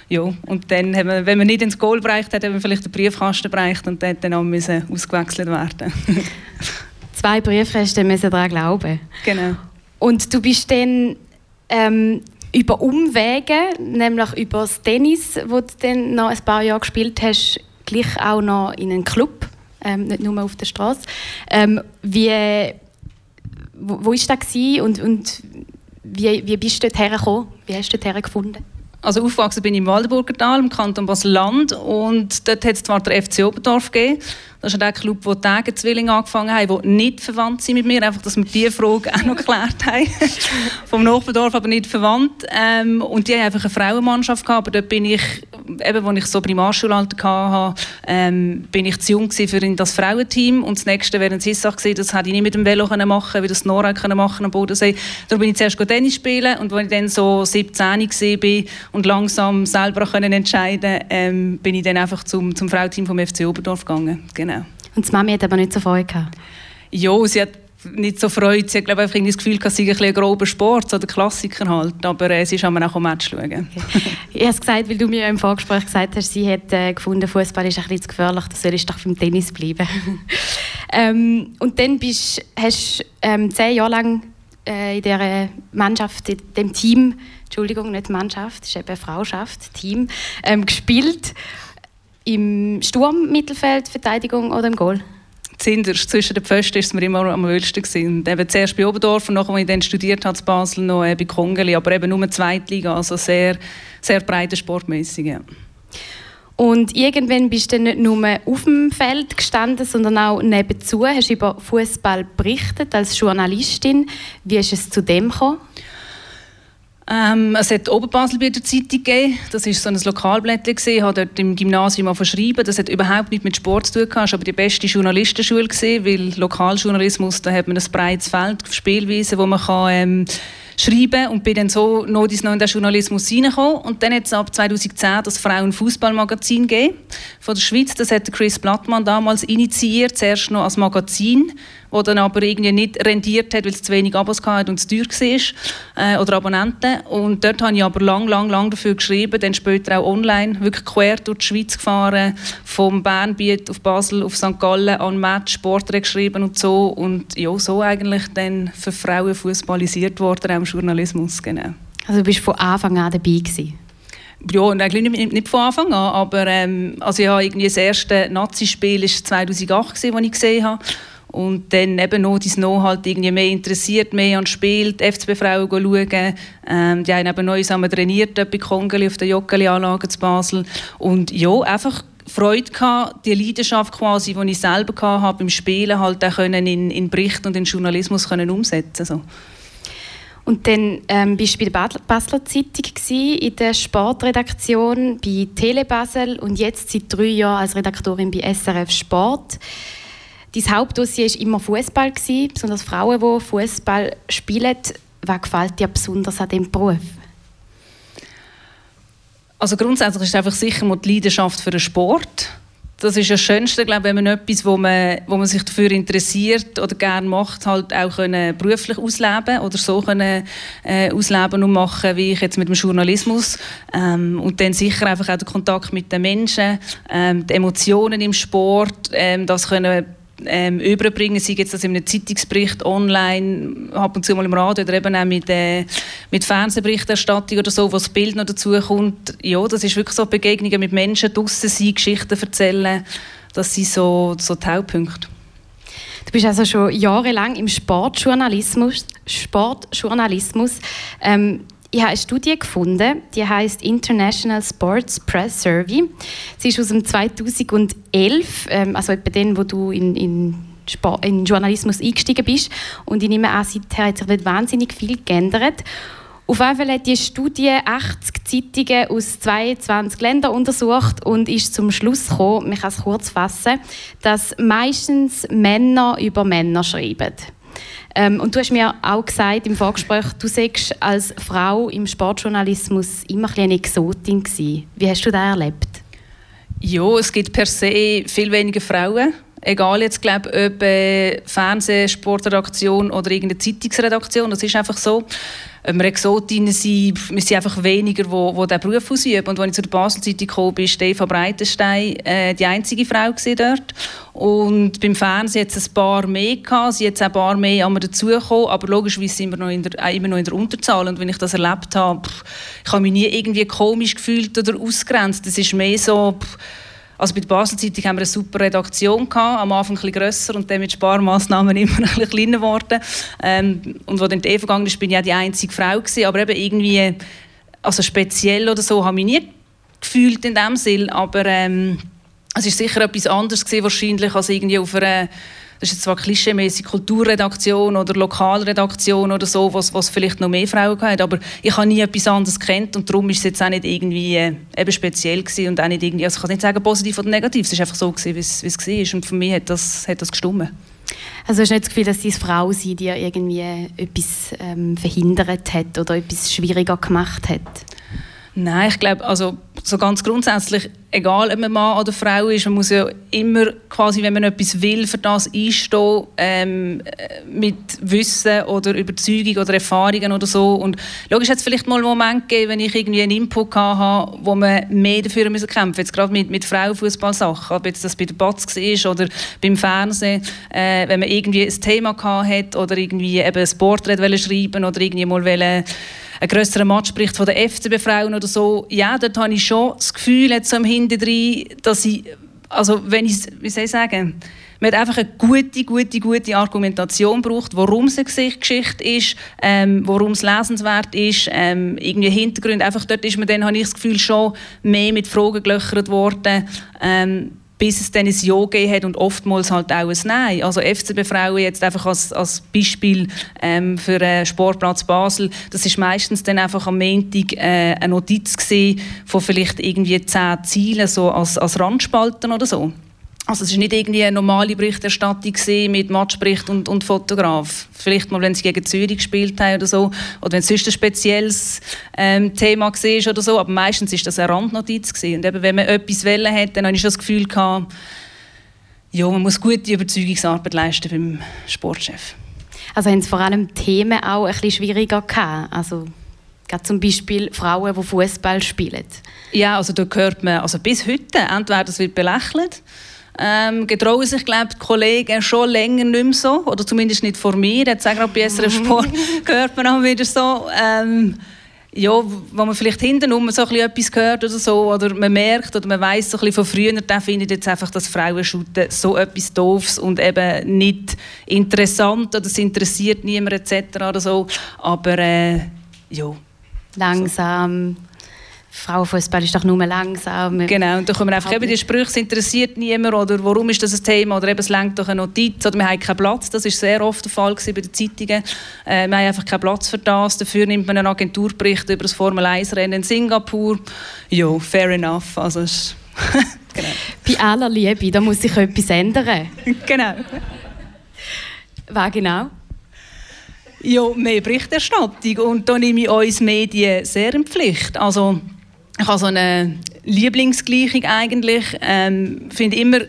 Ja, und dann, haben wir, wenn man nicht ins Goal bereicht hat, haben wir vielleicht den Briefkasten bereicht und dann, dann müssen ausgewechselt werden. zwei Briefkästen müssen daran glauben. Genau. Und du bist dann ähm, über Umwege, nämlich über das Tennis, wo du dann noch ein paar Jahre gespielt hast, gleich auch noch in einen Club, ähm, nicht nur auf der Straße. Ähm, wie, wo, wo ist das und, und wie, wie bist du dort hergekommen? Wie hast du dort hergefunden? Also aufgewachsen bin ich im Waldenburger Tal, im Kanton Basel-Land und dort hat es zwar der FC Oberdorf gegeben, das ist der Club, wo die Tagenzwillinge angefangen haben, die nicht verwandt sind mit mir. Einfach, dass wir diese Frage auch noch geklärt haben. Vom Nachbardorf, aber nicht verwandt. Ähm, und die haben einfach eine Frauenmannschaft gehabt. Aber dort bin ich, eben, als ich so Primarschulalter hatte, ähm, bin ich zu jung für das Frauenteam. Und das nächste wäre ein Sissach gewesen. Das hätte ich nicht mit dem Velo können machen wie das Nora können machen am Bodensee. Da bin ich zuerst Tennis spielen. Und als ich dann so 17 war und langsam selber entscheiden ähm, bin ich dann einfach zum, zum Frauenteam vom FC Oberdorf gegangen. Genau. Und die Mami hat aber nicht so Freude gehabt? Ja, sie hat nicht so Freude. Sie hat glaube ich, das Gefühl, dass sie ein, ein grober Sport, so der Klassiker halt. Aber äh, sie ist auch ein Match schauen. Okay. Ich habe es gesagt, weil du mir im Vorgespräch gesagt hast, sie hat äh, gefunden, Fußball ist ein bisschen zu gefährlich, du sollst doch beim Tennis bleiben. ähm, und dann bist, hast du ähm, zehn Jahre lang äh, in dieser Mannschaft, in dem Team, Entschuldigung, nicht Mannschaft, es ist eben Frauschaft, Team, ähm, gespielt im Sturm-Mittelfeld, Verteidigung oder im Goal? Zinders, zwischen den Pfosten war es mir immer am. Gewesen. Eben zuerst bei Oberdorf und nachher, als ich dann studiert habe in Basel, noch äh, bei Kongeli, aber eben nur Zweitliga, also sehr, sehr breite sportmäßig. Ja. Und irgendwann bist du nicht nur auf dem Feld gestanden, sondern auch nebenzu, hast über Fußball berichtet als Journalistin. Wie ist es zu dem gekommen? Ähm, es hat Oberbasel bei der Zeitung gegeben. Das war so ein Lokalblättchen. Ich habe dort im Gymnasium verschrieben. Das hat überhaupt nichts mit Sport zu tun gehabt. Es war aber die beste Journalistenschule, gewesen, weil Lokaljournalismus, da hat man ein breites Feld, Spielweise, wo man kann, ähm, schreiben und bin dann so noch in den Journalismus reingekommen. Und dann hat es ab 2010 das Frauenfußballmagazin gegeben von der Schweiz. Das hat Chris Blattmann damals initiiert, zuerst noch als Magazin wo dann aber irgendwie nicht rendiert hat, weil es zu wenig Abos hatte und zu teuer war, äh, oder Abonnenten. Und dort habe ich aber lang, lang, lang dafür geschrieben, dann später auch online, wirklich quer durch die Schweiz gefahren, vom Bernbiet auf Basel, auf St. Gallen, an Match, Sportrecht geschrieben und so. Und ja, so eigentlich dann für Frauen fußballisiert worden, auch im Journalismus, genau. Also du bist von Anfang an dabei gewesen? Ja, eigentlich nicht, nicht, von Anfang an, aber ähm, also ich habe irgendwie das erste Nazi-Spiel war 2008, das ich gesehen habe und dann eben noch das noch halt irgendwie mehr interessiert, mehr an Spiel, die FCB-Frauen schauen. Ähm, die haben eben neu zusammen trainiert bei Kongeli auf der Joggeli-Anlage zu Basel. Und ja, einfach Freude gehabt, die Leidenschaft quasi, die ich selber hatte, beim Spielen halt auch können in, in Bericht und in Journalismus können umsetzen so. Und dann ähm, bist du bei der Basler Zeitung gewesen, in der Sportredaktion bei Tele Basel und jetzt seit drei Jahren als Redaktorin bei SRF Sport. Dein Hauptdossier war immer Fußball, besonders Frauen, die Fußball spielen. Was gefällt dir besonders an diesem Beruf? Also grundsätzlich ist es einfach sicher mal die Leidenschaft für den Sport das ist das Schönste, glaube wenn man etwas, wo man, wo man sich dafür interessiert oder gerne macht, halt auch können beruflich ausleben oder so können äh, ausleben und machen, wie ich jetzt mit dem Journalismus. Ähm, und dann sicher einfach auch der Kontakt mit den Menschen, ähm, die Emotionen im Sport, ähm, das können ähm, überbringen, sei jetzt das in einem Zeitungsbericht online, ab und zu mal im Radio oder eben auch mit, äh, mit Fernsehberichterstattung oder so, wo das Bild noch dazu kommt. Ja, das ist wirklich so Begegnungen mit Menschen, draussen sein, Geschichten erzählen, das sind so, so die Hauptpunkte. Du bist also schon jahrelang im Sportjournalismus. Sportjournalismus. Ähm, ich habe eine Studie gefunden, die heißt International Sports Press Survey. Sie ist aus dem 2011, ähm, also etwa den, wo du in, in, in Journalismus eingestiegen bist. Und ich nehme an, seither hat sich nicht wahnsinnig viel geändert. Auf jeden Fall hat die Studie 80 Zeitungen aus 22 Ländern untersucht und ist zum Schluss gekommen, man kann es kurz fassen, dass meistens Männer über Männer schreiben. Ähm, und du hast mir auch gesagt im Vorgespräch, du sagst als Frau im Sportjournalismus immer ein eine Exotin gewesen. Wie hast du das erlebt? Ja, es gibt per se viel weniger Frauen. Egal jetzt, glaube ob äh, Fernsehsportredaktion oder irgendeine Zeitungsredaktion, das ist einfach so wir Exotinnen sind, wir sind einfach weniger, die, die diesen Beruf ausüben. Und als ich zu der Basel-Zeitung kam, war Stefan Breitenstein äh, die einzige Frau dort. Und beim Fernsehen hat es ein paar mehr gehabt, sie jetzt ein paar mehr einmal dazugekommen, aber logischerweise sind wir noch in der, äh, immer noch in der Unterzahl. Und wenn ich das erlebt habe, pff, ich habe mich nie irgendwie komisch gefühlt oder ausgrenzt. Das ist mehr so... Pff, also bei der Basel-Zeitung haben wir eine super Redaktion gehabt, am Anfang ein bisschen grösser und dann mit Sparmaßnahmen immer ein bisschen kleiner geworden. Ähm, und wo dann die Eva gegangen ist, bin ich ja die einzige Frau gewesen, aber eben irgendwie, also speziell oder so, habe ich nie gefühlt in dem Sinn, aber ähm, es ist sicher etwas anderes gewesen, wahrscheinlich als irgendwie auf einer das ist jetzt zwar klischeemäßig Kulturredaktion oder Lokalredaktion oder so, was, was vielleicht noch mehr Frauen hat, aber ich habe nie etwas anderes kennt und darum ist es jetzt auch nicht irgendwie äh, eben speziell gewesen und auch nicht irgendwie, also ich kann nicht sagen positiv oder negativ, es ist einfach so gewesen, wie es, wie es war und für mich hat das, hat das gestimmt. Also hast du nicht das Gefühl, dass deine Frau sie dir irgendwie etwas ähm, verhindert hat oder etwas schwieriger gemacht hat? Nein, ich glaube, also so ganz grundsätzlich, egal ob man Mann oder Frau ist, man muss ja immer quasi, wenn man etwas will, für das einstehen, ähm, mit Wissen oder Überzeugung oder Erfahrungen oder so. Und logisch hat es vielleicht mal einen Moment gegeben, wenn ich irgendwie einen Input hatte, wo man mehr dafür müssen kämpfen Jetzt gerade mit, mit Frauenfußballsachen, ob jetzt das bei der Batz war oder beim Fernsehen, äh, wenn man irgendwie ein Thema hatte oder irgendwie eben ein Porträt schreiben oder irgendwie mal wollen, einen grösseren Matchbericht von der FCB-Frauen oder so, ja, dort habe ich schon das Gefühl, jetzt am Hinterdrein, dass ich, also wenn ich, wie soll ich sagen, man hat einfach eine gute, gute, gute Argumentation braucht, warum es eine Geschichte ist, ähm, warum es lesenswert ist, ähm, irgendwie Hintergründe. Einfach dort ist man dann, habe ich das Gefühl, schon mehr mit Fragen gelöchert worden. Ähm, bis es dann ein Ja gegeben hat und oftmals halt auch ein Nein. Also FCB Frauen jetzt einfach als, als Beispiel ähm, für den Sportplatz Basel, das ist meistens dann einfach am Montag äh, eine Notiz gewesen von vielleicht irgendwie zehn Zielen, so als, als Randspalten oder so. Also es war nicht irgendwie eine normale Berichterstattung mit Matchbericht und, und Fotograf. Vielleicht mal, wenn sie gegen Zürich gespielt haben oder so. Oder wenn es sonst ein spezielles ähm, Thema war oder so. Aber meistens war das eine Randnotiz. Gewesen. Und eben, wenn man etwas wollen hat, dann hatte ich das Gefühl, gehabt, ja, man muss gute Überzeugungsarbeit leisten beim Sportchef. Also haben Sie vor allem Themen auch ein bisschen schwieriger gehabt? Also Gerade zum Beispiel Frauen, die Fußball spielen. Ja, also da hört man also bis heute, entweder das wird belächelt ähm, getrauen sich, glaube die Kollegen schon länger nicht mehr so, oder zumindest nicht vor mir. Jetzt auch gerade bei SRF Sport hört man auch wieder so, ähm, ja, wo man vielleicht hintenrum so etwas hört oder so, oder man merkt oder man weiß so ein von früher, dann findet jetzt einfach das Frauenschuten so etwas Doofs und eben nicht interessant oder es interessiert niemand etc. oder so, aber äh, ja. Langsam. So. Frauenfußball ist doch nur langsam. Genau, und da kommen einfach eben die Sprüche, es interessiert niemand oder warum ist das ein Thema oder eben es lenkt doch eine Notiz oder wir haben keinen Platz, das ist sehr oft der Fall bei den Zeitungen. Äh, wir haben einfach keinen Platz für das, dafür nimmt man einen Agenturbericht über das Formel-1-Rennen in Singapur. Ja, fair enough. Also genau. Bei aller Liebe, da muss sich etwas ändern. genau. Was genau? Ja, mehr Berichterstattung und da nehme ich uns Medien sehr in Pflicht. Also ich habe so eine Lieblingsgleichung eigentlich. Ähm, finde immer,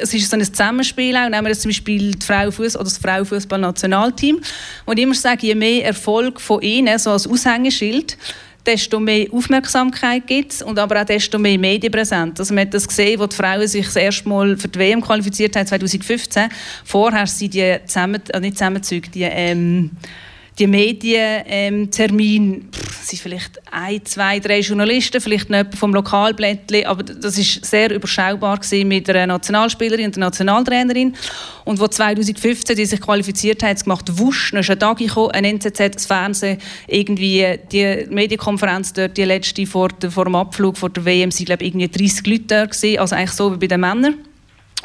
es ist so ein Zusammenspiel auch. Nehmen wir zum Beispiel die Frauenfuß oder das Frauenfußball-Nationalteam. Und ich immer sage, je mehr Erfolg von ihnen, so als Aushängeschild, desto mehr Aufmerksamkeit gibt es und aber auch desto mehr Medienpräsenz. Also man hat das gesehen, als die Frauen sich das erste Mal für die WM qualifiziert haben, 2015. Vorher sind die zusammen, also nicht Zusammenzüge, die ähm, die Medientermine, ähm, es sind vielleicht ein, zwei, drei Journalisten, vielleicht noch jemand vom Lokalblättchen, aber das ist sehr überschaubar mit einer Nationalspielerin und einer Nationaltrainerin. Und wo 2015 die sich qualifiziert hat es gemacht, wusch, dann ist ein Tag gekommen, ein NZZ, das Fernsehen, irgendwie die Medienkonferenz dort, die letzte vor, vor dem Abflug vor der WM, sind glaube irgendwie 30 Leute da gewesen, also eigentlich so wie bei den Männern.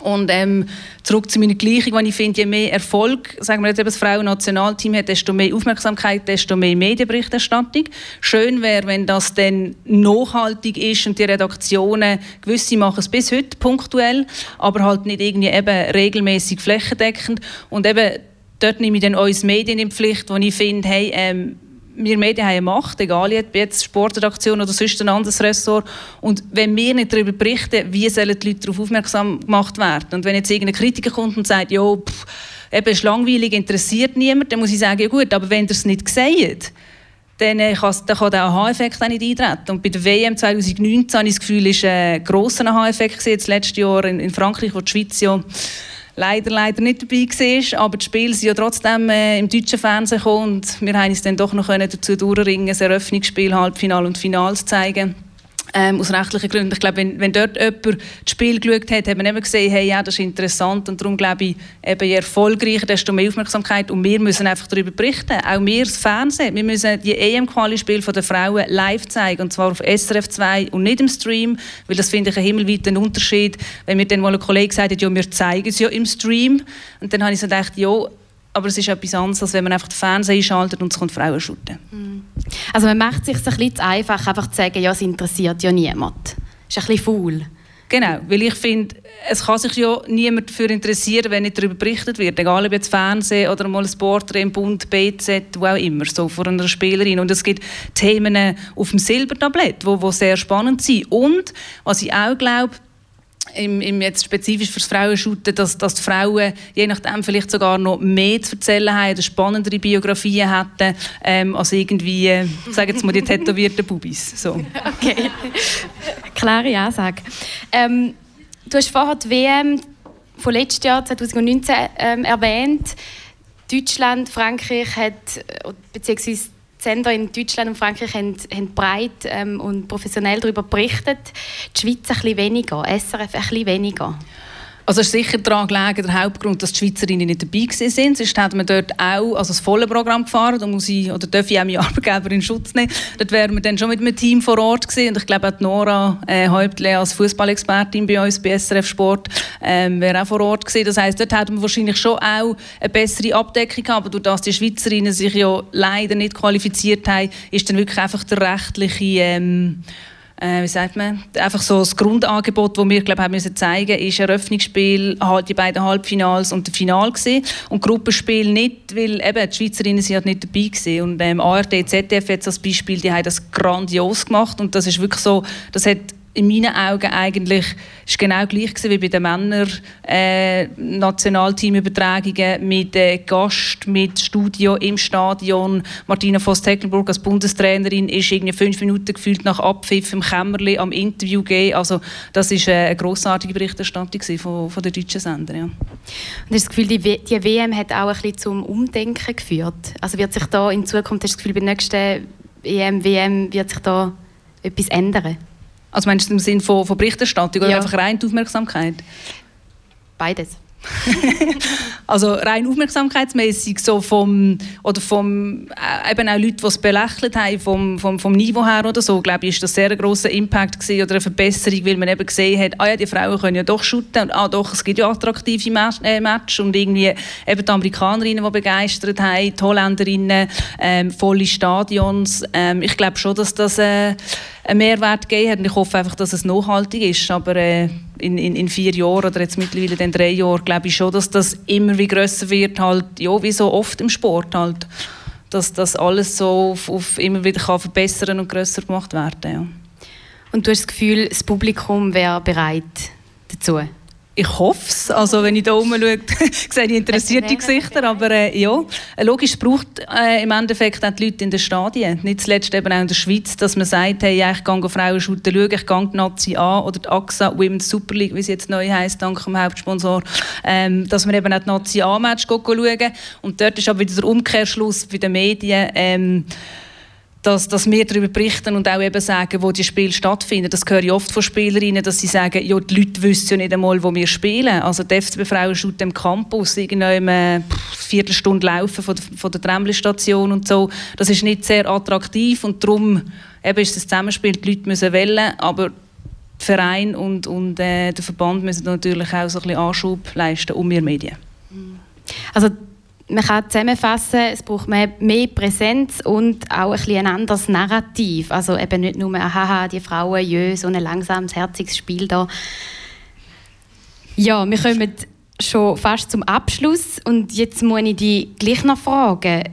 Und ähm, zurück zu meiner Gleichung, wenn ich finde, je mehr Erfolg, sagen wir jetzt eben das Frauen-Nationalteam hat, desto mehr Aufmerksamkeit, desto mehr Medienberichterstattung. Schön wäre, wenn das dann nachhaltig ist und die Redaktionen, gewisse machen es bis heute punktuell, aber halt nicht irgendwie eben regelmäßig flächendeckend. Und eben dort nehme ich dann uns Medien in Pflicht, wo ich finde, hey, ähm, wir Medien haben Macht, egal ob jetzt Sportredaktion oder sonst ein anderes Ressort. Und wenn wir nicht darüber berichten, wie sollen die Leute darauf aufmerksam gemacht werden? Und wenn jetzt irgendein Kritiker kommt und sagt, ja, eben ist langweilig, interessiert niemand, dann muss ich sagen, ja gut, aber wenn ihr es nicht seht, dann, äh, dann kann der Aha-Effekt auch nicht eintreten. Und bei der WM 2019 habe ich das Gefühl, ist ein grosser Aha-Effekt das letzte Jahr in, in Frankreich, wo die Schweiz ja leider, leider nicht dabei war. Aber die Spiele sind ja trotzdem äh, im deutschen Fernsehen gekommen und wir haben uns dann doch noch dazu durchringen, das Eröffnungsspiel, Halbfinale und Finale zu zeigen ähm, aus rechtlichen Gründen. Ich glaube, wenn, wenn dort jemand das Spiel geschaut hat, hat man immer gesehen, hey, ja, das ist interessant und darum glaube ich, eben je erfolgreicher, desto mehr Aufmerksamkeit. Und wir müssen einfach darüber berichten. Auch wir, das Fernsehen, wir müssen die EM-Quali-Spiele der Frauen live zeigen. Und zwar auf SRF 2 und nicht im Stream, weil das finde ich einen himmelweiten Unterschied, wenn mir dann mal ein Kollege gesagt hat, ja, wir zeigen es ja im Stream. Und dann habe ich so gedacht, ja, aber es ist etwas anderes, als wenn man einfach den Fernseher einschaltet und es kommt Frauen shooten. Mhm. Also man macht es sich ein bisschen zu einfach, einfach zu sagen, ja, es interessiert ja niemand. Das ist ein bisschen faul. Genau, weil ich finde, es kann sich ja niemand dafür interessieren, wenn nicht darüber berichtet wird. Egal ob jetzt Fernsehen oder mal ein Porträt im Bund, BZ, wo auch immer, so von einer Spielerin. Und es gibt Themen auf dem Silbertablett, die wo, wo sehr spannend sind. Und, was ich auch glaube, im, im jetzt spezifisch fürs Frauenshooten, dass, dass die Frauen je nachdem vielleicht sogar noch mehr zu erzählen haben oder spannendere Biografien hätten, ähm, als irgendwie, äh, sagen jetzt mal, die tätowierten Bubis. So. Okay, klare Ansage. Ähm, du hast vorher die WM von letztes Jahr, 2019, ähm, erwähnt. Deutschland, Frankreich hat, äh, beziehungsweise Sender in Deutschland und Frankreich haben, haben breit ähm, und professionell darüber berichtet. Die Schweiz ein bisschen weniger, SRF ein bisschen weniger. Also es ist sicher daran gelegen, der Hauptgrund, dass die Schweizerinnen nicht dabei waren. Sonst hätten wir dort auch also das volle Programm gefahren. Da muss ich, oder darf ich auch meine Arbeitgeber in Schutz nehmen. Dort wären wir dann schon mit einem Team vor Ort gewesen. Und ich glaube, auch Nora äh, Häuptle als Fußballexpertin bei uns bei SRF Sport ähm, wäre auch vor Ort gewesen. Das heisst, dort hätten wir wahrscheinlich schon auch eine bessere Abdeckung gehabt. Aber durch das die Schweizerinnen sich ja leider nicht qualifiziert haben, ist dann wirklich einfach der rechtliche... Ähm, äh, wie sagt man, einfach so das Grundangebot, das wir glaube haben müssen zeigen, ist Eröffnungsspiel, halt die beiden Halbfinals und das Final gewesen. und Gruppenspiel nicht, weil eben die Schweizerinnen sind halt nicht dabei gewesen. und ähm, ARD, ZDF jetzt als Beispiel, die haben das grandios gemacht und das ist wirklich so, das hat in meinen Augen eigentlich ist genau gleich gewesen wie bei den Männern äh, Nationalteamübertragungen mit äh, Gast, mit Studio im Stadion. Martina Voss-Tecklenburg als Bundestrainerin ist irgendwie fünf Minuten gefühlt nach Abpfiff im Kämmerli am Interview gehen. Also das ist äh, eine grossartige Berichterstattung von, von den deutschen Sendern. Ja. Und hast das Gefühl, die, w die WM hat auch ein bisschen zum Umdenken geführt? Also wird sich da in Zukunft, hast du das Gefühl, bei der nächsten EM, WM wird sich da etwas ändern? Also meinst du im Sinne von, von Berichterstattung oder ja. einfach rein Aufmerksamkeit? Beides. also rein aufmerksamkeitsmäßig so vom oder vom äh, eben auch Leute, die es belächelt haben vom, vom, vom Niveau her oder so, glaube ich, ist das sehr ein großer Impact gewesen, oder eine Verbesserung, weil man eben gesehen hat, ah ja, die Frauen können ja doch shooten und ah doch, es gibt ja attraktive Match, äh, Match und irgendwie eben die Amerikanerinnen, die begeistert haben, die Holländerinnen, ähm, volle Stadions. Ähm, ich glaube schon, dass das äh, einen Mehrwert gegeben hat. Und ich hoffe einfach, dass es nachhaltig ist. Aber äh, in, in, in, vier Jahren oder jetzt mittlerweile in drei Jahren glaube ich schon, dass das immer wie grösser wird, halt, ja, wie so oft im Sport halt. Dass das alles so auf, auf immer wieder kann verbessern und grösser gemacht werden ja. Und du hast das Gefühl, das Publikum wäre bereit dazu? Ich hoffe es. Also, wenn ich da oben schaue, sehe ich interessierte Gesichter. Aber äh, ja, logisch, es braucht äh, im Endeffekt auch die Leute in den Stadien. Nicht zuletzt eben auch in der Schweiz, dass man sagt, hey, ja, ich gehe Frauen schauen, ich gehe die Nazi an oder die AXA Women's Super League, wie sie jetzt neu heisst, dank dem Hauptsponsor, ähm, dass man eben auch die Nazi A-Match schauen. Und dort ist aber wieder der Umkehrschluss bei den Medien, ähm, dass, dass wir darüber berichten und auch eben sagen, wo die Spiele stattfinden. Das höre ich oft von Spielerinnen, dass sie sagen, ja, die Leute wissen ja nicht einmal, wo wir spielen. Also die FCB-Frauen schaut im Campus, irgendwo eine Viertelstunde laufen von der, von der Tremli-Station und so. Das ist nicht sehr attraktiv und darum eben ist das Zusammenspiel, die Leute müssen wählen, aber der Verein und, und äh, der Verband müssen natürlich auch so ein bisschen Anschub leisten, um wir Medien. Also man kann zusammenfassen, es braucht mehr, mehr Präsenz und auch ein, ein anderes Narrativ. Also eben nicht nur, haha, die Frauen, jö, so ein langsames, herziges Spiel da. Ja, wir kommen schon fast zum Abschluss und jetzt muss ich die gleich noch fragen.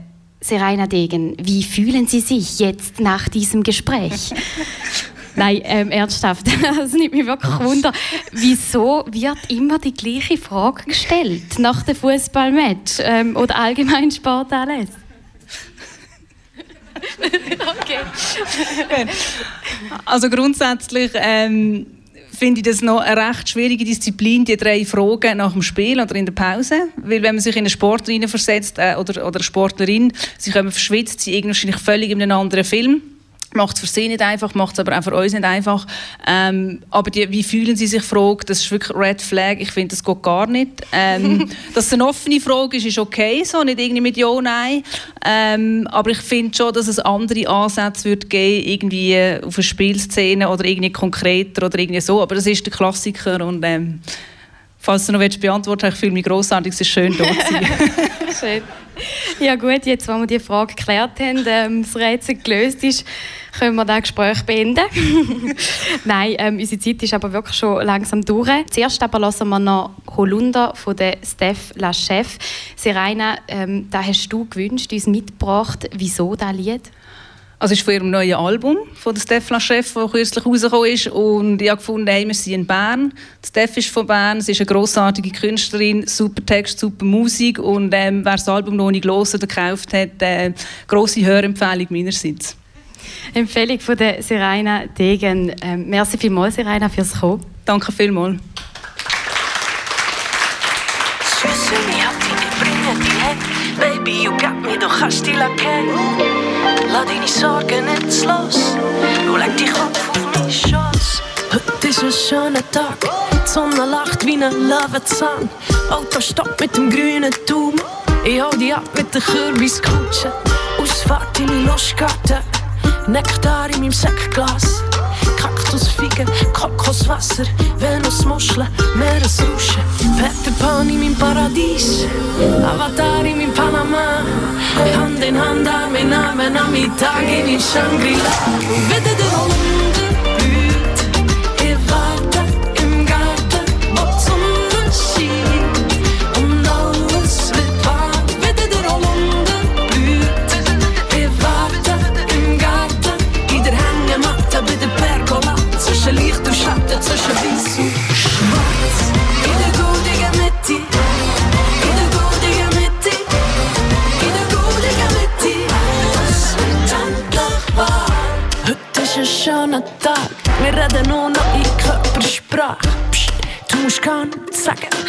Serena Degen, wie fühlen Sie sich jetzt nach diesem Gespräch? Nein, ähm, ernsthaft. Das nimmt mich wirklich Wunder. Wieso wird immer die gleiche Frage gestellt nach dem Fußballmatch ähm, oder allgemein Sport alles? okay. Also grundsätzlich ähm, finde ich das noch eine recht schwierige Disziplin, die drei Fragen nach dem Spiel oder in der Pause. Weil wenn man sich in einen Sportler versetzt äh, oder, oder eine Sportlerin, sie kommen verschwitzt, sie irgendwie wahrscheinlich völlig in einem anderen Film macht es für sie nicht einfach, macht es aber auch für uns nicht einfach. Ähm, aber die, wie fühlen sie sich, Frage, das ist wirklich Red Flag, ich finde, das geht gar nicht. Ähm, dass es eine offene Frage ist, ist okay, so, nicht irgendwie mit Ja, Nein. Ähm, aber ich finde schon, dass es andere Ansätze wird geben, irgendwie auf eine Spielszene oder irgendwie konkreter oder irgendwie so, aber das ist der Klassiker und ähm, falls du noch beantworten willst, ich fühle mich grossartig, es ist schön, dort zu sein. schön. Ja gut, jetzt, wo wir die Frage geklärt haben, ähm, das Rätsel gelöst ist, können wir das Gespräch beenden. Nein, ähm, unsere Zeit ist aber wirklich schon langsam durch. Zuerst aber lassen wir noch Holunder von der Steph Lachef. Serena, ähm, da hast du gewünscht, uns mitgebracht. Wieso das Lied? Also es ist von ihrem neuen Album, von der Stefan Chef, das kürzlich rausgekommen ist. Und ich habe gefunden, hey, wir sind in Bern. Die Steph ist von Bern, sie ist eine grossartige Künstlerin, super Text, super Musik. Und ähm, wer das Album noch nicht gelesen oder gekauft hat, äh, grosse Hörempfehlung meinerseits. Empfehlung von der Serena Degen. Ähm, merci vielmals, Serena, fürs Kommen. Danke vielmals. Baby, you got me, du kannst dich kennen. Lass deine Sorgen nicht los. Du leg dich Kopf auf meinen Schoß. Heute ist ein schöner Tag. Die Sonne lacht wie ein Löwenzahn. Auto stoppt mit dem grünen Turm. Ich hol dich ab mit der Kürbiskutsche. Ausfahrt in die Lustgarten. Nektar in meinem Säckglas. Kaktusfigen, Kokoswasser, Venusmuscheln, Meeresrauschen. Peter Pan in meinem Paradies, Avatar in meinem Panama. Hand in Hand, Arm in Arm, am Mittag in meinem Shangri-La. Wieder der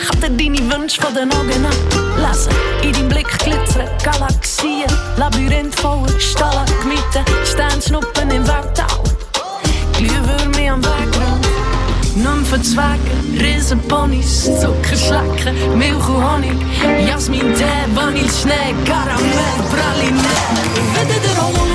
sagen. Ich kann dir deine Wünsche von den Augen lesen. In deinem Blick glitzern Galaxien. Labyrinth voller Stalagmiten. Sternschnuppen im Weltall. Glühwürmer am Wegrand. Nymphen, Zwerge, Riesenponys, Zuckerschlecken, Milch und Honig, Jasmin, Tee, Vanille, Schnee, Karamell, Praline. Wieder der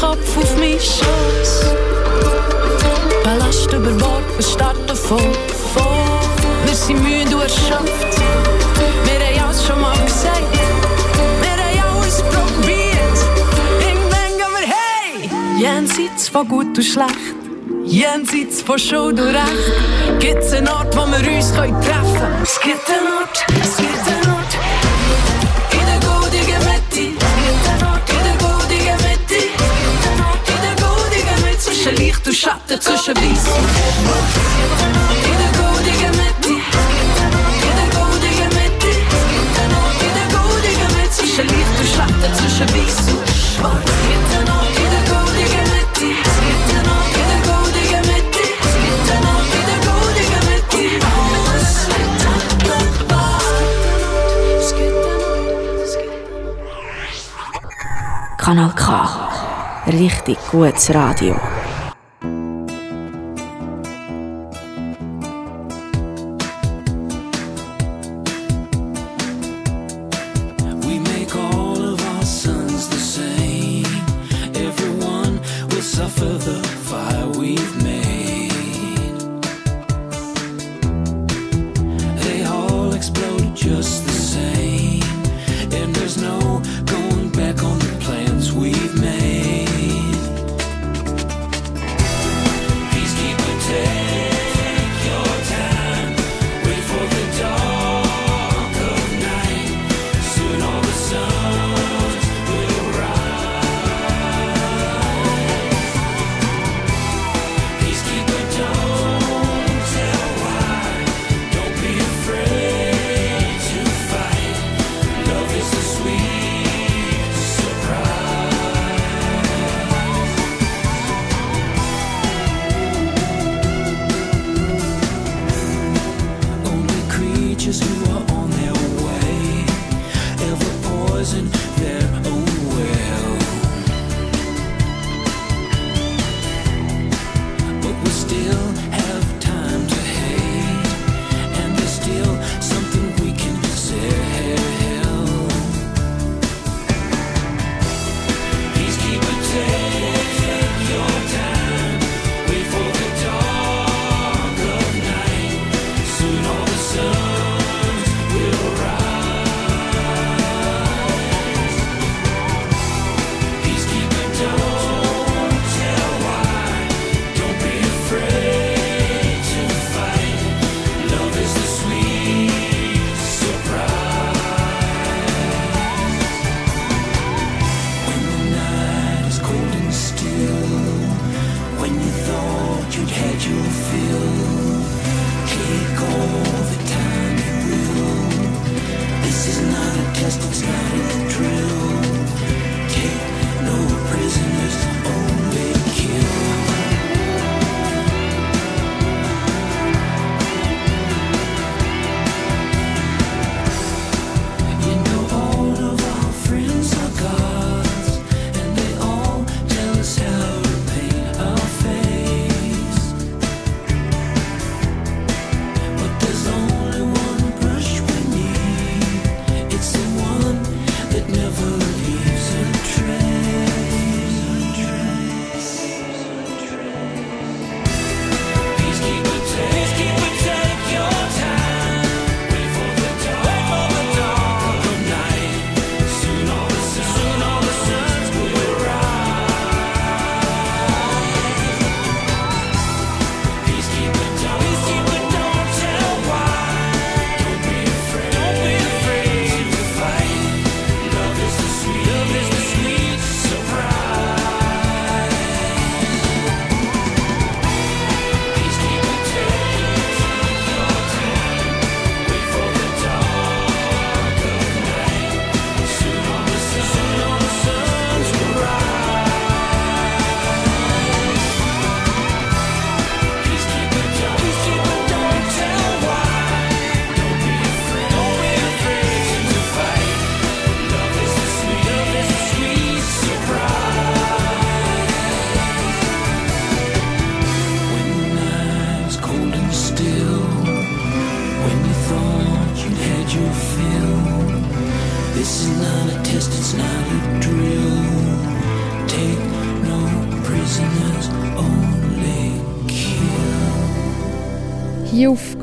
Kopf auf mich Schoß. Ballast über Bord, wir starten voll, voll. Wir sind müde und erschöpft. Wir haben alles schon mal gesagt. Wir haben alles probiert. Irgendwann gehen wir hey! Jenseits von gut und schlecht. Jenseits von Schuld und Recht. Gibt's einen Ort, wo wir uns treffen können? Es gibt einen Ort, Licht und Schatten zwischen Weiß In der goldigen Mitte In der goldigen Mitte In der goldigen Mitte Zwischen Licht und Schatten zwischen Weiß und Schwarz. Kanal K. Richtig gutes Radio.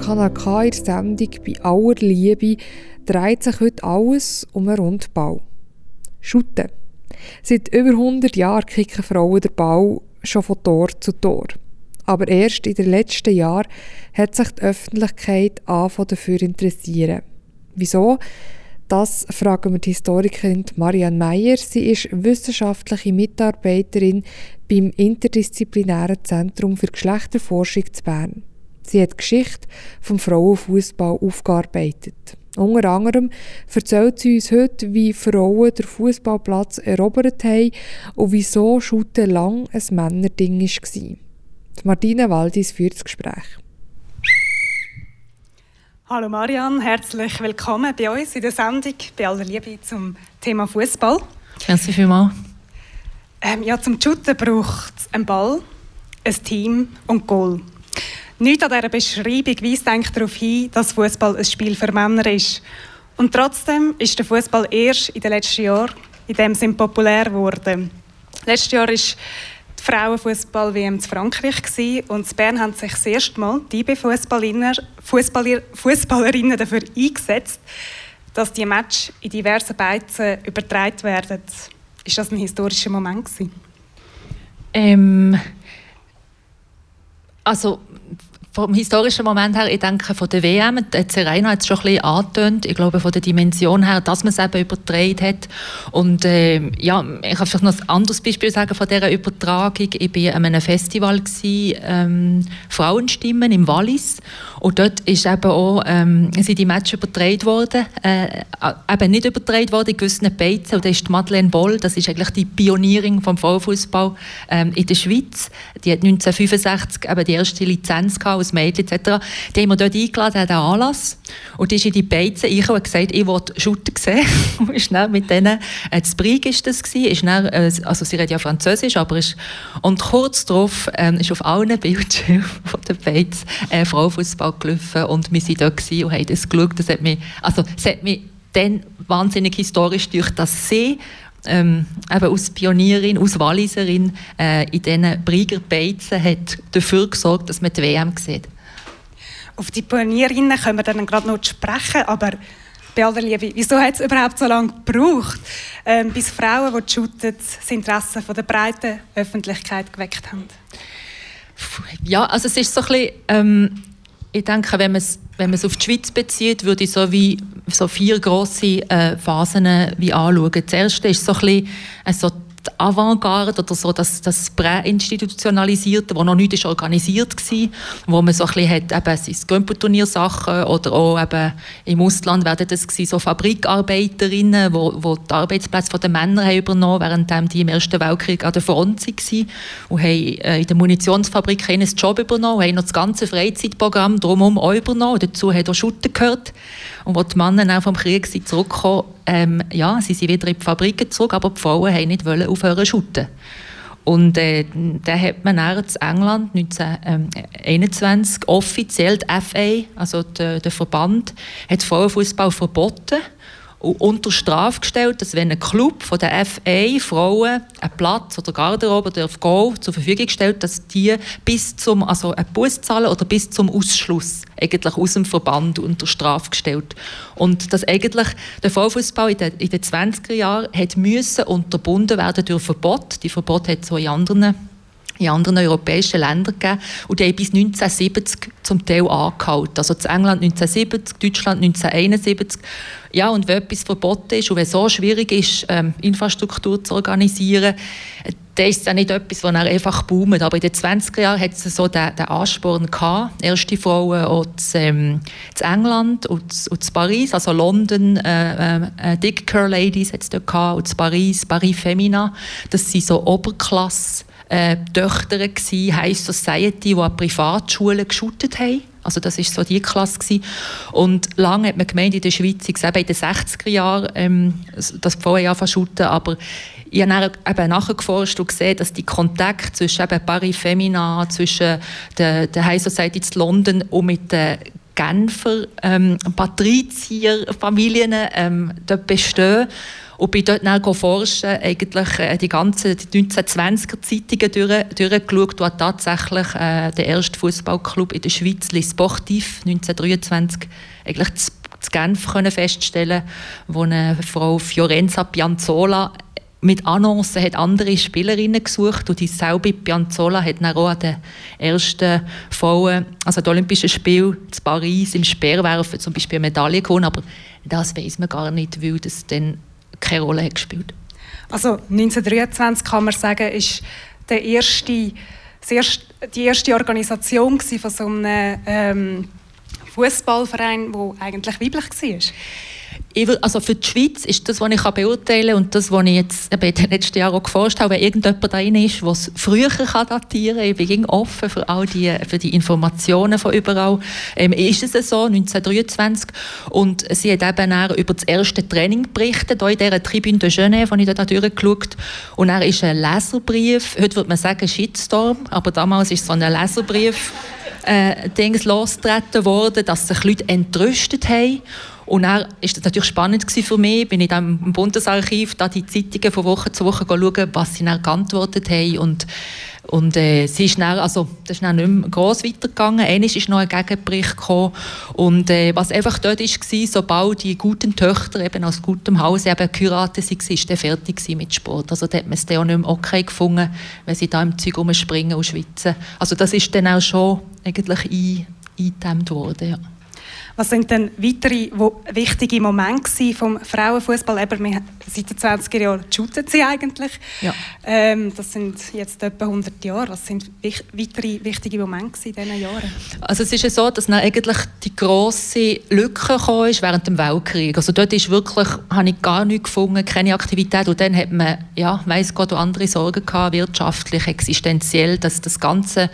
Kanal K in der Sendung «Bei aller Liebe» dreht sich heute alles um einen Rundball. Schutten. Seit über 100 Jahren kicken Frauen den Ball schon von Tor zu Tor. Aber erst in den letzten Jahren hat sich die Öffentlichkeit angefangen dafür interessieren. Wieso? Das fragen wir die Historikerin Marianne Meyer. Sie ist wissenschaftliche Mitarbeiterin beim Interdisziplinären Zentrum für Geschlechterforschung zu Bern. Sie hat die Geschichte vom Frauenfußball aufgearbeitet. Unter anderem erzählt sie uns heute, wie Frauen den Fußballplatz erobert haben und wieso Schutten lang ein Männerding war. Martina Waldis führt das Gespräch. Hallo Marianne, herzlich willkommen bei uns in der Sendung bei aller Liebe zum Thema Fußball. Merci vielmals. Ähm, ja, zum Shooten braucht es einen Ball, ein Team und Goal. Nichts an dieser Beschreibung weist eigentlich darauf hin, dass Fußball ein Spiel für Männer ist. Und trotzdem ist der Fußball erst in den letzten Jahren in dem Sinn populär geworden. Letztes Jahr ist die Frauenfußball-WM in Frankreich und in Bern haben sich das erste Mal die IB-Fußballerinnen Fußballer, dafür eingesetzt, dass die Match in diversen Beizen übertragen werden. Ist das ein historischer Moment gewesen? Ähm, also vom historischen Moment her, ich denke von der WM, Serena hat es schon ein bisschen angetönt, ich glaube von der Dimension her, dass man es eben übertragen hat. Und äh, ja, ich kann vielleicht noch ein anderes Beispiel sagen von dieser Übertragung. Ich war an einem Festival, gewesen, ähm, Frauenstimmen im Wallis. Und dort ist eben auch, ähm, sind die Matches übertragen worden, äh, eben nicht übertragen worden in gewissen Beizen. Und da ist Madeleine Boll, das ist eigentlich die Pionierin vom Frauenfußball ähm, in der Schweiz. Die hat 1965 eben die erste Lizenz gehabt als Mädchen etc. Die haben wir dort eingeladen an den Anlass. Und die ist in die Beizen ich und gesagt, ich will Shooter sehen. und ist dann mit denen, äh, das Brig ist das gewesen, ist dann, äh, also sie redet ja Französisch, aber ist, und kurz darauf ähm, ist auf allen Bildschirmen von den Beizen äh, Frauenfußball gelaufen und wir waren dort und haben das geschaut. Das hat mich, also, es hat mich dann wahnsinnig historisch durch das See ähm, eben als Pionierin, als Walliserin äh, in diesen Brieger Beizen hat dafür gesorgt, dass man die WM sieht. Auf die Pionierinnen können wir dann gerade noch sprechen, aber bei aller Liebe, wieso hat es überhaupt so lange gebraucht, ähm, bis Frauen, die shooten, das Interesse von der breiten Öffentlichkeit geweckt haben? Ja, also es ist so ein bisschen, ähm, ich denke, wenn man es wenn auf die Schweiz bezieht, würde ich so wie so vier große äh, Phasen wie anschauen. Das erste ist so ein bisschen, äh, so Avantgarde oder so das, das Präinstitutionalisierte, wo noch nicht organisiert war, wo man so ein bisschen hat, eben Gömpelturniersachen oder auch eben im Ausland werden das gewesen, so Fabrikarbeiterinnen, wo, wo die Arbeitsplätze der Männer haben übernommen während die im Ersten Weltkrieg an der Front waren und haben äh, in der Munitionsfabrik einen Job übernommen, haben noch das ganze Freizeitprogramm drumherum auch übernommen. Dazu hat auch Schutten gehört. Und als die Männer auch vom Krieg zurückgekommen ähm, ja, sie sind wieder in die Fabriken zurück, aber die Frauen wollten nicht aufhören zu shooten. Und äh, dann hat man dann in England 1921 offiziell die FA, also der, der Verband, hat Frauenfußball verboten unter Strafe gestellt, dass wenn ein Club von der FA Frauen einen Platz oder Garderobe oder Go zur Verfügung stellt, dass die bis zum also einen Bus zahlen oder bis zum Ausschluss eigentlich aus dem Verband unter Strafe gestellt. Und dass eigentlich der Frauenfußball in den, in den 20er Jahren hat müssen unterbunden werden durch Verbot. Die Verbot hat so in anderen in anderen europäischen Ländern gegeben. Und die haben bis 1970 zum Teil angehalten. Also in England 1970, Deutschland 1971. Ja, und wenn etwas verboten ist und wenn es so schwierig ist, ähm, Infrastruktur zu organisieren, dann ist es ja nicht etwas, das einfach boomt. Aber in den 20er Jahren hat es so den, den Ansporn gehabt. Erste Frauen zu, ähm, zu England und zu, und zu Paris, also London, äh, äh, Dick Curl Ladies hat es dort gehabt, und zu Paris, Paris Femina. Das sind so Oberklasse äh, Töchter gewesen, High Society, die an Privatschulen geschootet haben. Also das war so die Klasse. Gewesen. Und lange hat man gemeint, in der Schweiz, ich eben in den 60er Jahren, ähm, dass die anfangen zu aber ich habe dann nachgeforscht und gesehen, dass die Kontakte zwischen eben Paris Femina, zwischen der, der High Society in London und mit den Genfer ähm, Patrizierfamilien ähm, dort bestehen Und bin dort dann forschen, eigentlich äh, die ganzen 1920er Zeitungen durch, durchgeschaut, wo tatsächlich äh, der erste Fußballclub in der Schweiz, Les Sportifs, 1923, eigentlich zu Genf können feststellen wo eine Frau Fiorenza Pianzola mit Annoncen hat andere Spielerinnen gesucht und dieselbe Pianzola hat dann auch an den ersten Frauen, also den Olympischen Spielen in Paris im Speerwerfen zum Beispiel eine Medaille gewonnen, aber das weiß man gar nicht, weil das dann keine Rolle hat gespielt. Also 1923 kann man sagen, ist der erste, die erste Organisation von so einem ähm, Fußballverein, der eigentlich weiblich war also für die Schweiz ist das, was ich beurteilen kann und das, was ich jetzt in den letzten Jahren auch geforscht habe, wenn irgendjemand da ist, der es früher kann datieren kann, ich bin offen für all die, für die Informationen von überall, ähm, ist es so, 1923 und sie hat eben über das erste Training berichtet, hier in dieser Tribune de Genève, wo ich da durchgeschaut. Und er ist ein Leserbrief, heute würde man sagen Shitstorm, aber damals ist so ein Leserbrief äh, losgetreten worden, dass sich Leute entrüstet haben und dann war das natürlich spannend für mich, bin ich dann im Bundesarchiv da die Zeitungen von Woche zu Woche schauen, was sie dann geantwortet haben und und äh, sie ist dann, also, das ist dann nicht mehr gross weitergegangen. Einmal ist noch ein Gegenbericht gekommen. Und äh, was einfach dort war, sobald die guten Töchter eben aus gutem Haus eben geheiratet waren, war dann fertig mit Sport. Also da hat man es dann auch nicht mehr okay gefunden, wenn sie da im Zeug rumspringen und schwitzen. Also das ist dann auch schon eigentlich eingedämmt worden, ja. Was sind denn weitere wichtige Momente vom Frauenfußball? Seit den 20er Jahren shooten sie eigentlich. Ja. Ähm, das sind jetzt etwa 100 Jahre. Was sind wich weitere wichtige Momente in diesen Jahren? Also es ist ja so, dass dann eigentlich die grosse Lücke ist während dem Weltkrieg. Also dort ist wirklich, habe ich gar nichts gefunden, keine Aktivität. Und dann hat man, ja, weiss Gott, andere Sorgen gehabt, wirtschaftlich, existenziell, dass das ganze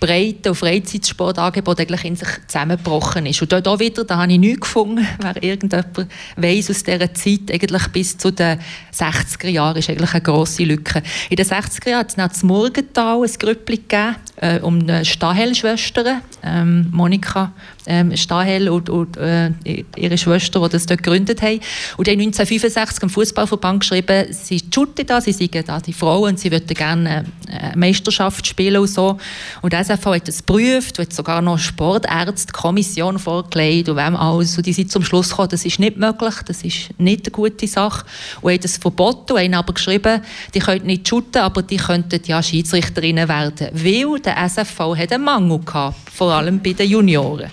Breite- und Freizeitsportangebot eigentlich in sich zusammengebrochen ist. Und dort auch wieder, da habe ich nichts gefunden, wer irgendjemand weiss aus dieser Zeit, eigentlich bis zu den 60er Jahren ist eigentlich eine grosse Lücke. In den 60er Jahren hat es noch das Morgental ein Grüppli gegeben, äh, um die Stahel-Schwestern, ähm, Monika ähm, Stahel und, und äh, ihre Schwester, die das dort gegründet haben. Und die haben 1965 am Fußballverband geschrieben, sie shooten da, sie sind da die Frauen und sie würden gerne eine äh, Meisterschaft spielen und so. Und die SFV hat das geprüft, hat sogar noch Sportärzte-Kommission vorgelegt und wem alles. Und die sind zum Schluss gekommen, das ist nicht möglich, das ist nicht eine gute Sache. Und haben das verboten und haben aber geschrieben, die können nicht shooten, aber die könnten ja Schiedsrichterinnen werden. Weil der SFV hat einen Mangel gehabt, vor allem bei den Junioren.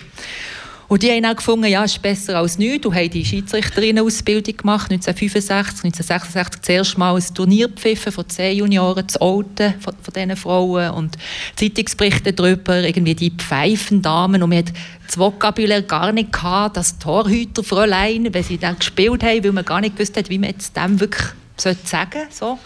Und die haben auch gefunden, ja, es ist besser als nichts. Du hast die Schiedsrichterinnen-Ausbildung gemacht, 1965, 1966 zuerst mal ein Turnier gepfiffen von zehn Junioren, zu Alten von, von diesen Frauen und Zeitungsberichte darüber, irgendwie die Pfeifendamen und man hat das Vokabular gar nicht gehabt, das Torhüterfräulein, wenn sie dann gespielt haben, weil man gar nicht gewusst hat, wie man jetzt dem wirklich sagen sollte.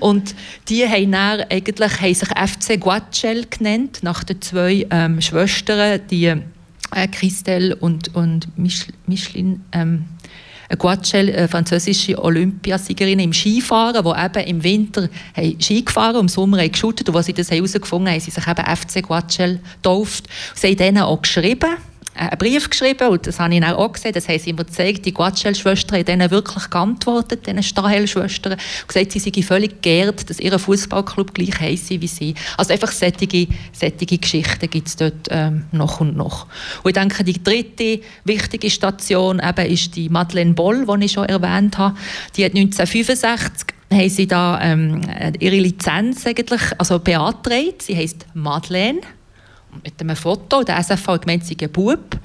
Und die haben dann eigentlich haben sich FC Guachel genannt, nach den zwei ähm, Schwestern, die äh, Christelle und, und Micheline ähm, Guachel, äh, französische Olympiasiegerin im Skifahren, die eben im Winter Ski gefahren und im Sommer haben geschootet. Und als sie das herausgefunden haben, haben sie sich eben FC Guachel getauft. Sie haben denen auch geschrieben einen Brief geschrieben und das habe ich auch gesehen, das haben sie mir gezeigt, die Guatschel-Schwestern haben denen wirklich geantwortet, diesen Stahel-Schwestern, gesagt, sie seien völlig geehrt, dass ihr Fußballclub gleich heisse wie sie. Also einfach solche, solche Geschichten gibt es dort ähm, noch und noch. Und ich denke, die dritte wichtige Station eben ist die Madeleine Boll, die ich schon erwähnt habe. Die hat 1965 haben sie da ähm, ihre Lizenz eigentlich, also beantragt. Sie heißt Madeleine mit einem Foto. Der SFV hat gemeint, sie Bub.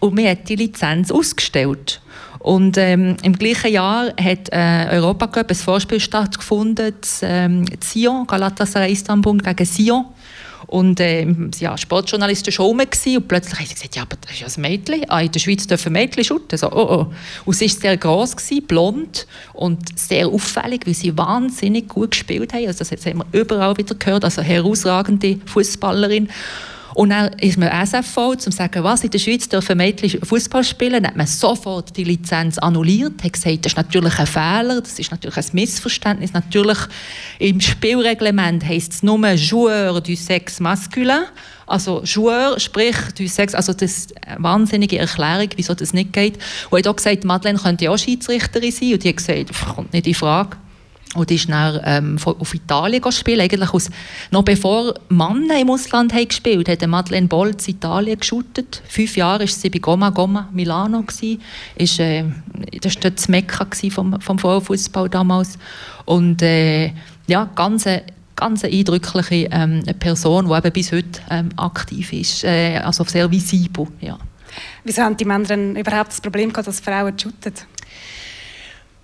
Und mir hat die Lizenz ausgestellt. Und ähm, im gleichen Jahr hat äh, Europacup ein Vorspiel stattgefunden, ähm, Sion, Galatasaray Istanbul gegen Sion. Und äh, ja, Sportjournalisten schon rum und plötzlich haben sie gesagt, ja, aber das ist ja ein Mädchen. Ah, in der Schweiz dürfen Mädchen shooten. So, oh, oh. Und sie war sehr gross, gewesen, blond und sehr auffällig, weil sie wahnsinnig gut gespielt haben. Also das haben wir überall wieder gehört, also herausragende Fußballerin. Und dann ist man SFV, um zu sagen, was, in der Schweiz dürfen Mädchen Fußball spielen. Dann hat man sofort die Lizenz annulliert, hat gesagt, das ist natürlich ein Fehler, das ist natürlich ein Missverständnis. Natürlich im Spielreglement heisst es nur Joueur du sexe masculin. Also Joueur, sprich du Sex, also das ist eine wahnsinnige Erklärung, wieso das nicht geht. Und ich habe gesagt, Madeleine könnte ja auch Schiedsrichterin sein. Und die hat gesagt, kommt nicht in Frage. Und ist dann ähm, auf Italien gespielt, eigentlich aus, noch bevor Männer im Ausland haben gespielt hat Madeleine Bolz Italien geschootet. Fünf Jahre war sie bei Goma Goma Milano. Gewesen. Ist, äh, das war das Mekka vom, vom Frauenfußball damals. Und äh, ja, ganz ganz eindrückliche ähm, Person, die eben bis heute ähm, aktiv ist, äh, also sehr visibel. Ja. Wieso haben die Männer überhaupt das Problem gehabt, dass Frauen shooten?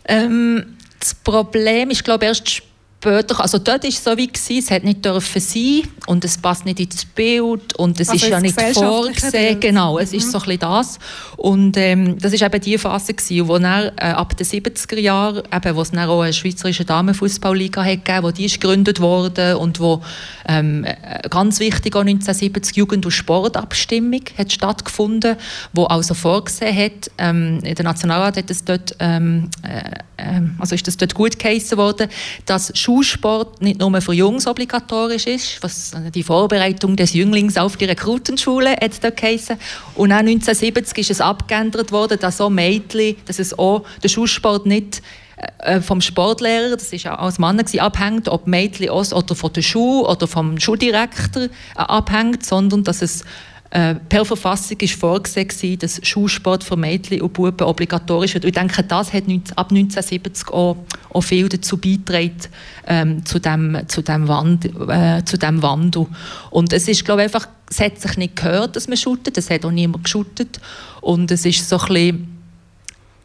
Ähm, das Problem ist, glaube ich, erst später, also dort war es so wie, gewesen, es hätte nicht dürfen sein und es passt nicht ins Bild und es also ist ja nicht vorgesehen. Genau, es mhm. ist so ein bisschen das. Und ähm, das war eben die Phase, gewesen, wo dann, äh, ab den 70er Jahren, eben, wo es dann auch eine schweizerische Damenfußballliga hat gegeben, wo die ist gegründet wurde und wo ähm, äh, ganz wichtig auch 1970 Jugend- und Sportabstimmung hat stattgefunden, wo also vorgesehen hat, ähm, der Nationalrat hat es dort, ähm, äh, ähm, also ist das dort gut geheissen worden, dass Schulsport nicht nur für Jungs obligatorisch ist, was die Vorbereitung des Jünglings auf die Rekrutenschule hat da geheißen. Und auch 1970 ist es abgeändert worden, dass auch Mädchen, dass es auch der Schulsport nicht äh, vom Sportlehrer, das ist auch als Mann abhängt, ob Mädchen aus oder von der Schule oder vom Schuldirektor äh, abhängt, sondern dass es äh, per Verfassung ist vorgesehen, dass Schulsport für Mädchen und Buben obligatorisch wird. Ich denke, das hat ab 1970 auch, auch viel dazu beigetragen, ähm, zu, dem, zu, dem Wand, äh, zu dem Wandel. Und es ist, glaube ich, einfach, es hat sich nicht gehört, dass man shootet, es hat auch niemand geshootet. Und es ist so ein bisschen,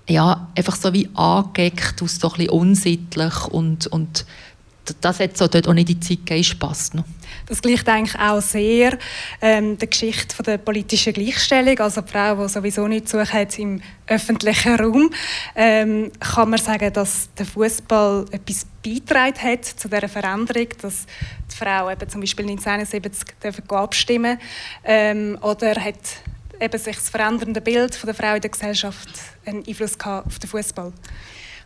ja, einfach so wie angeeckt, so ein bisschen unsittlich und, und das hat so dort auch nicht die Zeit gegeben. Das gleicht eigentlich auch sehr ähm, der Geschichte von der politischen Gleichstellung, also die Frau, die sowieso nicht sucht hat im öffentlichen Raum. Ähm, kann man sagen, dass der Fußball etwas beitragen hat zu dieser Veränderung, dass die Frau eben zum Beispiel 1971 abstimmen ähm, oder hat eben sich das verändernde Bild von der Frau in der Gesellschaft einen Einfluss auf den Fußball?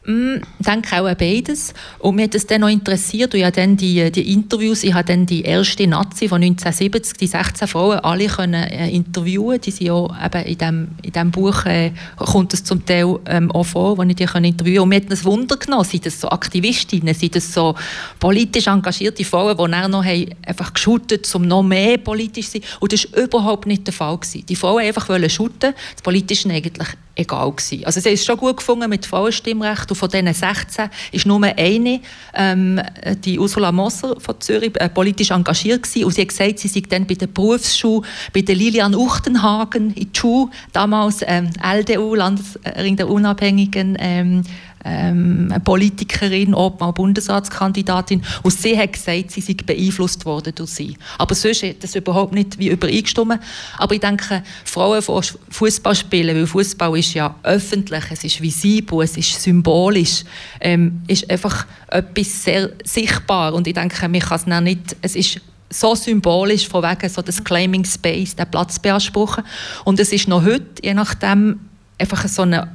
Mm, ich denke auch beides. Und mich hat es dann noch interessiert, ich dann die, die Interviews, ich habe dann die erste Nazi von 1970, die 16 Frauen, alle können äh, interviewen. Die sind ja eben in diesem in dem Buch, äh, kommt es zum Teil ähm, auch vor, wo ich die können interviewen Und mir hat das Wunder genommen, sind das so Aktivistinnen, sind das so politisch engagierte Frauen, die dann noch haben, einfach geschootet, um noch mehr politisch zu sein. Und das war überhaupt nicht der Fall. Gewesen. Die Frauen einfach wollen shooten, das Politische eigentlich egal gewesen. Also sie ist schon gut gefunden mit Frauenstimmrecht und von diesen 16 ist nur eine, ähm, die Ursula Moser von Zürich, äh, politisch engagiert gewesen und sie hat gesagt, sie sei dann bei der Berufsschule, bei der Lilian Uchtenhagen in Schule, damals ähm, LDU, Landesring der Unabhängigen, ähm, ähm, Politikerin, ob mal Bundesratskandidatin. Und sie hat gesagt, sie sei beeinflusst worden durch sie. Aber sonst hat das überhaupt nicht wie übereingestimmt. Aber ich denke, Frauen Fußball spielen, weil Fußball ist ja öffentlich, es ist visibel, es ist symbolisch, ähm, ist einfach etwas sehr sichtbar. Und ich denke, man kann es nicht, es ist so symbolisch von wegen so das Claiming Space, den Platz beanspruchen. Und es ist noch heute, je nachdem, einfach so eine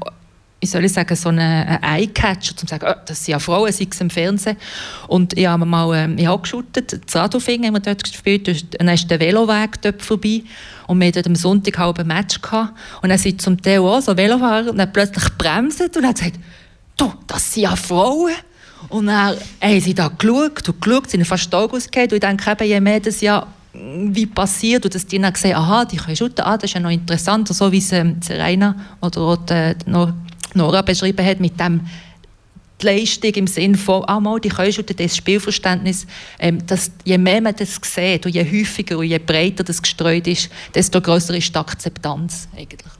wie soll ich sagen, so einen Eye-Catcher, um zu sagen, oh, das sind ja Frauen, sei es im Fernsehen. Und ich habe mal ich habe geschootet, das Radolfing haben wir dort gespielt, dann ist der Veloweg dort vorbei und wir hatten am Sonntag halb ein Match gehabt. und dann sind zum Teil auch so Velofahrer und dann plötzlich bremst und dann gesagt, du, das sind ja Frauen. Und dann haben sie da geschaut und geschaut, sind fast da ausgefallen und ich denke eben, je mehr das ja wie passiert und dass die dann gesehen aha, die können shooten, ah, das ist ja noch interessant, so wie es ähm, Serena oder auch die, noch Nora beschrieben hat, mit dem die Leistung im Sinne von, ah, mal, die können schon das Spielverständnis, ähm, dass je mehr man das sieht und je häufiger und je breiter das gestreut ist, desto größer ist die Akzeptanz eigentlich.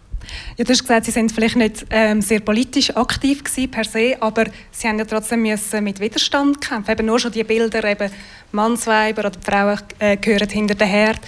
Ja, du hast gesagt, Sie sind vielleicht nicht ähm, sehr politisch aktiv gewesen, per se, aber Sie haben ja trotzdem müssen mit Widerstand kämpfen. Eben nur schon die Bilder, eben Mannsweiber oder Frauen äh, gehören hinter den Herd.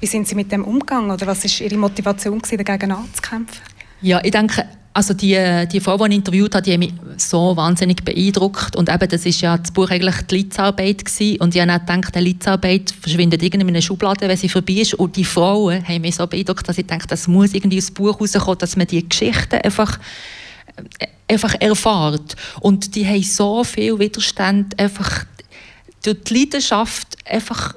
Wie sind Sie mit dem umgegangen oder was war Ihre Motivation gewesen, dagegen anzukämpfen? Ja, ich denke, also die, die Frau, die ich interviewt habe, die hat mich so wahnsinnig beeindruckt. Und eben, das ist ja das Buch eigentlich die Litzarbeit gewesen. Und ich habe auch gedacht, die Litzarbeit verschwindet irgendwie in einer Schublade, wenn sie vorbei ist. Und die Frauen haben mich so beeindruckt, dass ich denke, das muss irgendwie aus Buch rauskommen, dass man die Geschichten einfach äh, einfach erfahrt. Und die haben so viel Widerstand einfach durch die Leidenschaft einfach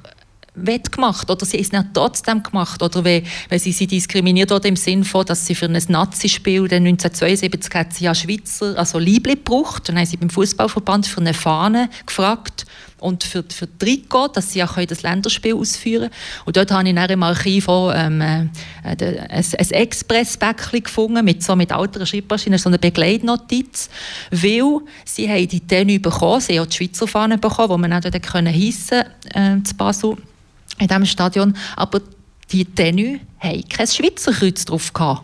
wettgemacht oder sie ist es trotzdem gemacht oder wenn, wenn sie sie diskriminiert wurde im Sinne von, dass sie für ein Nazi-Spiel 1972 hat sie ja Schweizer, also Liebling gebraucht. Dann haben sie beim Fußballverband für eine Fahne gefragt und für, für Trikot, dass sie auch das Länderspiel ausführen können. Und dort habe ich dann im Archiv auch, ähm, äh, ein, ein Express-Bäckchen gefunden, mit, so mit alter Schreibmaschine, so eine Begleitnotiz, weil sie haben die Tenue bekommen, sie haben auch die Schweizer Fahne bekommen, die man auch dort hissen äh, zu Basel in diesem Stadion. Aber die Tenue haben kein Schweizer Kreuz drauf gehabt.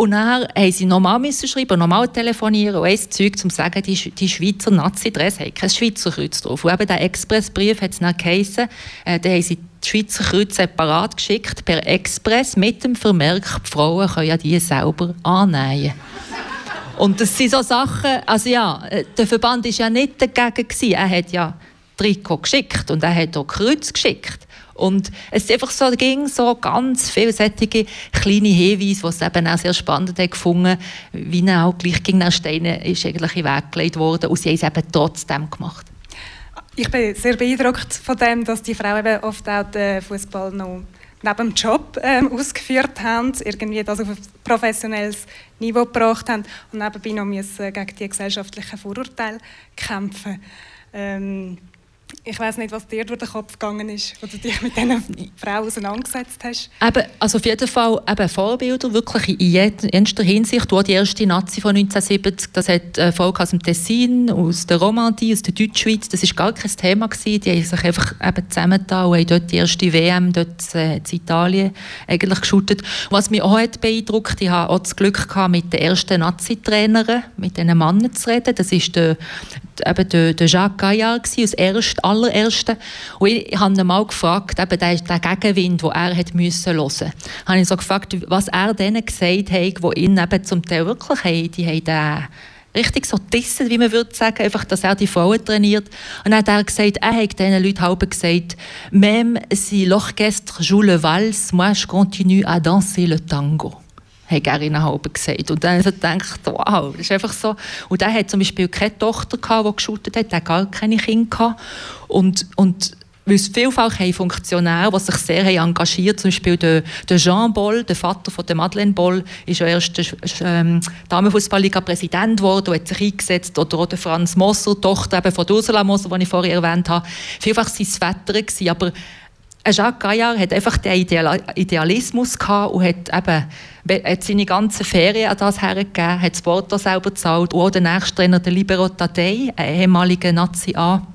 Und dann mussten sie müssen schreiben, nochmal telefonieren und ein Zeug, um zu sagen, die, die Schweizer Nazi-Dress haben kein Schweizer Kreuz drauf. Und eben der Expressbrief hat es dann geheißen, äh, haben sie die Schweizer Kreuz separat geschickt, per Express, mit dem Vermerk, die Frauen können ja die selber annähen. Und das sind so Sachen, also ja, äh, der Verband war ja nicht dagegen. Gewesen. Er hat ja Trikot geschickt und er hat auch Kreuz geschickt. Und es ist einfach so, ging so ganz solche kleine Hinweise, die es eben auch sehr spannend hat gefunden, wie auch gleich gegen den Steine ist eigentlich in den Weg gelegt worden und sie haben es eben trotzdem gemacht. Ich bin sehr beeindruckt von dem, dass die Frauen eben oft auch den Fußball noch neben dem Job ähm, ausgeführt haben, irgendwie das auf ein professionelles Niveau gebracht haben und nebenbei noch müssen gegen die gesellschaftlichen Vorurteile kämpfen. Ähm, ich weiß nicht, was dir durch den Kopf gegangen ist, als du dich mit diesen Frauen auseinandergesetzt hast. Eben, also auf jeden Fall eben Vorbilder, wirklich in jeder Hinsicht. Du die erste Nazi von 1970, das hat Volk aus dem Tessin, aus der Romandie, aus der Deutschschweiz, das war gar kein Thema gewesen. Die haben sich einfach eben zusammengetan und haben dort die erste WM dort äh, in Italien eigentlich geschootet. Was mich auch hat beeindruckt, ich hatte auch das Glück gehabt, mit den ersten Nazi-Trainern, mit diesen Männern zu reden. Das ist der, der, der Jacques Gaillard als erster allerersten. Und ich, habe ihn mal gefragt, eben der, der Gegenwind, den er hat müssen hören musste. habe ich so gefragt, was er denen gesagt hat, die ihn eben zum Teil wirklich haben, die haben den richtig so dissen, wie man würde sagen, einfach, dass er die Frauen trainiert. Und dann hat er gesagt, er hat diesen Leuten halb gesagt, «Même si l'orchestre joue le valse, moi je continue à danser le tango.» Hat er ihnen halb gesagt. Und dann habe ich gedacht, wow, das ist einfach so. Und er hat zum Beispiel keine Tochter, gehabt, die geshootet hat, er hat gar keine Kinder gehabt. Und, und weil es vielfach haben Funktionäre, die sich sehr engagiert zum Beispiel der, der Jean Boll, der Vater von der Madeleine Boll, ist ja erst der ähm, Damenfußballliga-Präsident geworden und hat sich eingesetzt. Oder auch der Franz Moser, Tochter eben von Ursula Moser, die ich vorher erwähnt habe. Vielfach waren es Väter, aber Jacques Gaillard hat einfach den Idealismus gehabt und hat eben hat seine ganzen Ferien an das hergegeben, hat das Porto selber gezahlt. Und auch der nächste Trainer, der Libero Tadei, ein ehemaliger Nazi-A,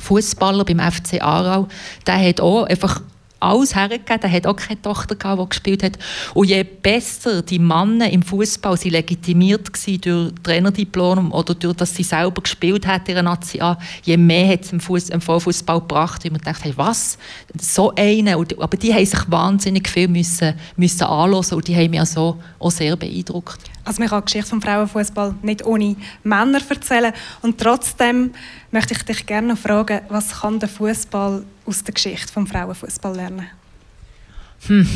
Fußballer beim FC Aarau, der hat auch einfach alles hergegeben. Er hat auch keine Tochter, gehabt, die gespielt hat. Und je besser die Männer im Fußball sie legitimiert waren durch Trainerdiplom oder durch dass sie selber gespielt hat in Nazi A, je mehr hat es im, Fuss, im Vorfußball gebracht. Und man dachte, hey, was? So eine. Aber die haben sich wahnsinnig viel müssen, müssen anhören und die haben mich also auch sehr beeindruckt. Also man kann die Geschichte vom Frauenfußball nicht ohne Männer erzählen. Und trotzdem möchte ich dich gerne noch fragen, was kann der Fußball aus der Geschichte vom Frauenfußball lernen? Hm.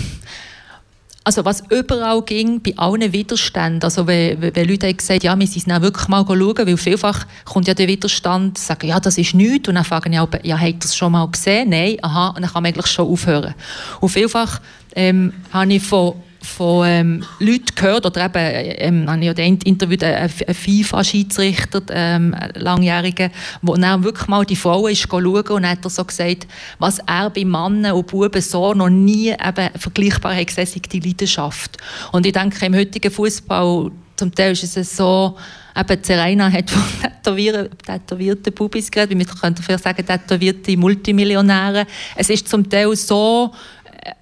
Also was überall ging, bei allen Widerständen, also wenn, wenn Leute haben gesagt ja, wir müssen es wirklich mal schauen, weil vielfach kommt ja der Widerstand, sagen, ja, das ist nichts, und dann fragen ja, ja, habt ihr das schon mal gesehen? Nein, aha, und dann kann man eigentlich schon aufhören. Und vielfach ähm, habe ich von von ähm, Leuten gehört, oder eben, ähm, habe ich ja interviewt, einen FIFA-Schiedsrichter, ähm, langjährigen, wo dann wirklich mal die Frau ist schauen und hat er so gesagt, was er bei Männern und Buben so noch nie eben vergleichbar hat gesehen, die Leidenschaft. Und ich denke, im heutigen Fußball zum Teil ist es so, eben Serena hat von tätowierten Bubis geredet, wie man könnte vielleicht sagen, tätowierte Multimillionäre. Es ist zum Teil so, äh,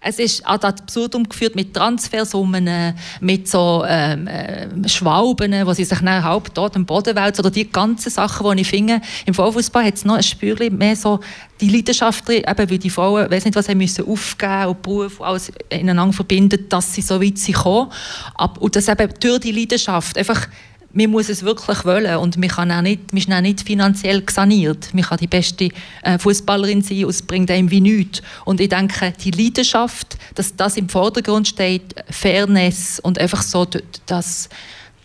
es ist ad absurdum geführt mit Transfersummen, äh, mit so ähm, äh, Schwalben, wo sie sich dann halb dort am Boden wälzen, oder die ganzen Sachen, die ich finde. Im Vorfußball hat es noch ein Spürchen mehr so die Leidenschaft drin, eben weil die Frauen, weiß nicht, was sie müssen aufgeben und Beruf alles ineinander verbinden, dass sie so weit sind gekommen. Und das eben durch die Leidenschaft einfach man muss es wirklich wollen und man, kann auch nicht, man ist auch nicht finanziell gesaniert. Man kann die beste äh, Fußballerin sein und es bringt einem wie nichts. Und ich denke, die Leidenschaft, dass das im Vordergrund steht, Fairness und einfach so d- das, d-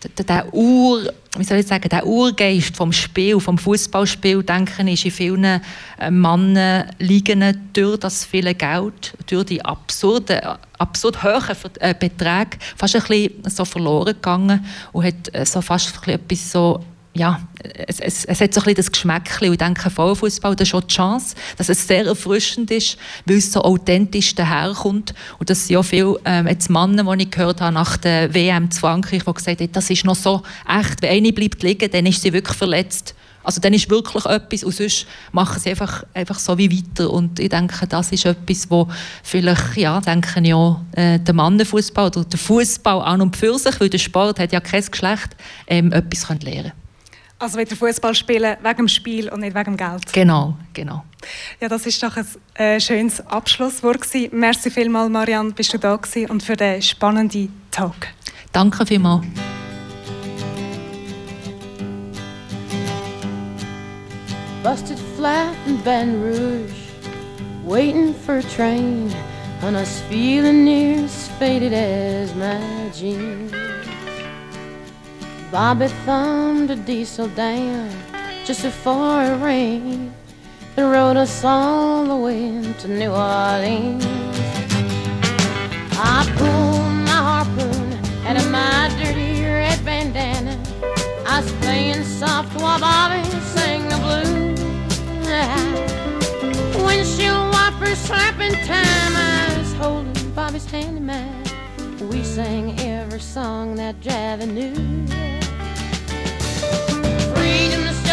der Ur, wie soll ich sagen, der Urgeist vom Spiel, vom Fußballspiel, denke ist in vielen äh, Männern liegen durch das viele Geld, durch die absurden, absurd hohen äh, Beträge fast ein bisschen so verloren gegangen und hat äh, so fast ein bisschen etwas so ja, es, es, es hat so ein bisschen das Geschmäckchen. Ich denke, Frauenfußball, ist schon die Chance, dass es sehr erfrischend ist, weil es so authentisch daherkommt. Und das sind ja viele ähm, jetzt Männer, die ich gehört habe nach der WM zu Frankreich, die gesagt haben, das ist noch so echt, wenn eine bleibt liegen, dann ist sie wirklich verletzt. Also dann ist wirklich etwas und sonst machen sie einfach, einfach so wie weiter. Und ich denke, das ist etwas, wo vielleicht, ja, denke ich auch, äh, der Mannenfußball oder der Fußball an und für sich, weil der Sport hat ja kein Geschlecht, ähm, etwas können lernen Also wieder Fußball spielen wegen dem Spiel und nicht wegen dem Geld. Genau, genau. Ja, das ist doch ein äh, schönes Abschlusswort gewesen. Merci vielmals, Marianne, bist du da gewesen und für den spannenden Talk. Danke vielmals. Busted flat in Baton Rouge, waiting for a train, and I was feeling near as faded as my jeans. Bobby thumbed a diesel down just before it rained and rode us all the way to New Orleans. I pulled my harpoon out of my dirty red bandana. I was playing soft while Bobby sang the blues. Windshield wipers slapping time. I was holding Bobby's hand in mine. We sang every song that Javi knew.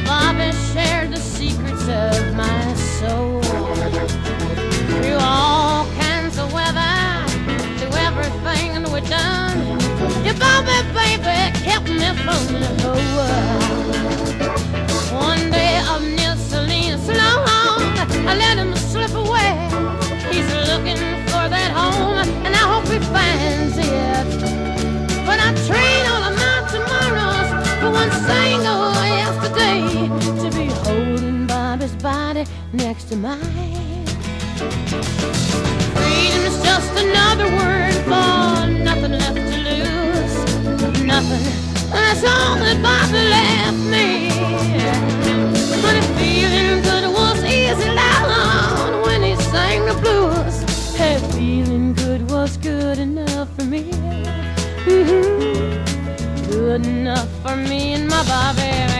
hey, Bobby shared the secrets of my soul. Through all kinds of weather, through everything we've done, your Bobby, baby, kept me from the whole world. Next to mine. Freedom is just another word for nothing left to lose. Nothing. That's all that Bobby left me. But feeling good was easy loud when he sang the blues. Hey, feeling good was good enough for me. Mm -hmm. Good enough for me and my Bobby.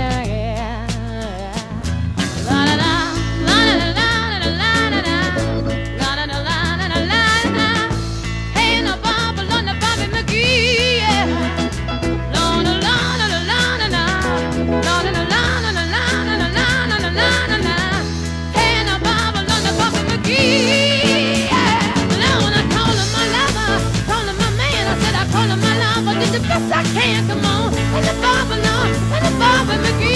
and the Babylon, and the Babylon.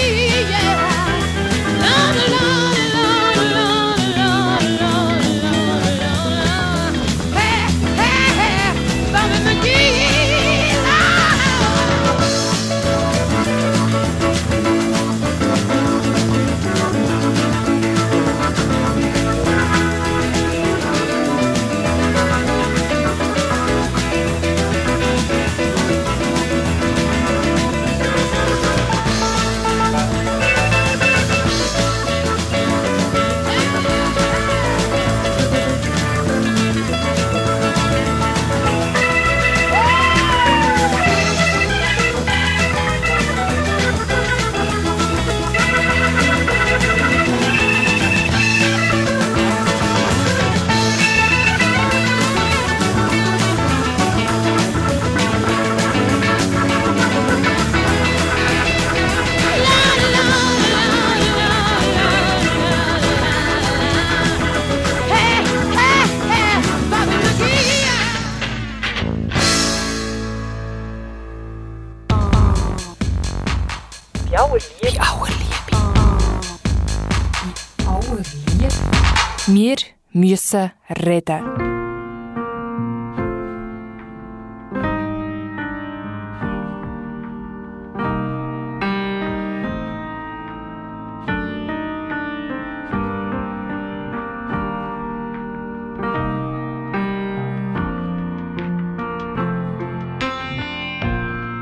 Müssen reden.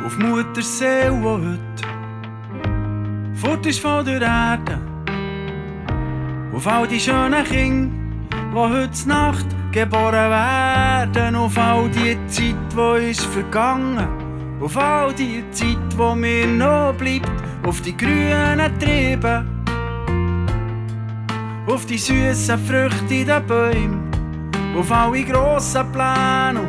Auf Muttersee, wo heute fort ist von der Erde. Auf all die schönen Kinder, die heute Nacht geboren werden. Auf all die Zeit, die ist vergangen. Auf all die Zeit, wo mir noch bleibt. Auf die grünen Triebe. Auf die süßen Früchte in den Bäumen. Auf alle grossen Pläne.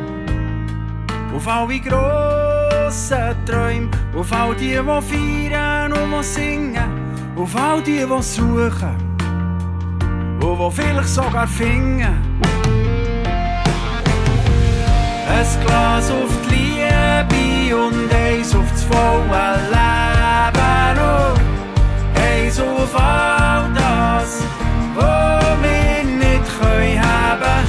Auf alle grossen Träume. Auf all die, die feiern und die singen. Auf all die, die suchen. Und die vielleicht sogar finden. Ein Glas auf die Liebe und eins auf das volle Leben. Und eins auf all das, was wir nicht können haben.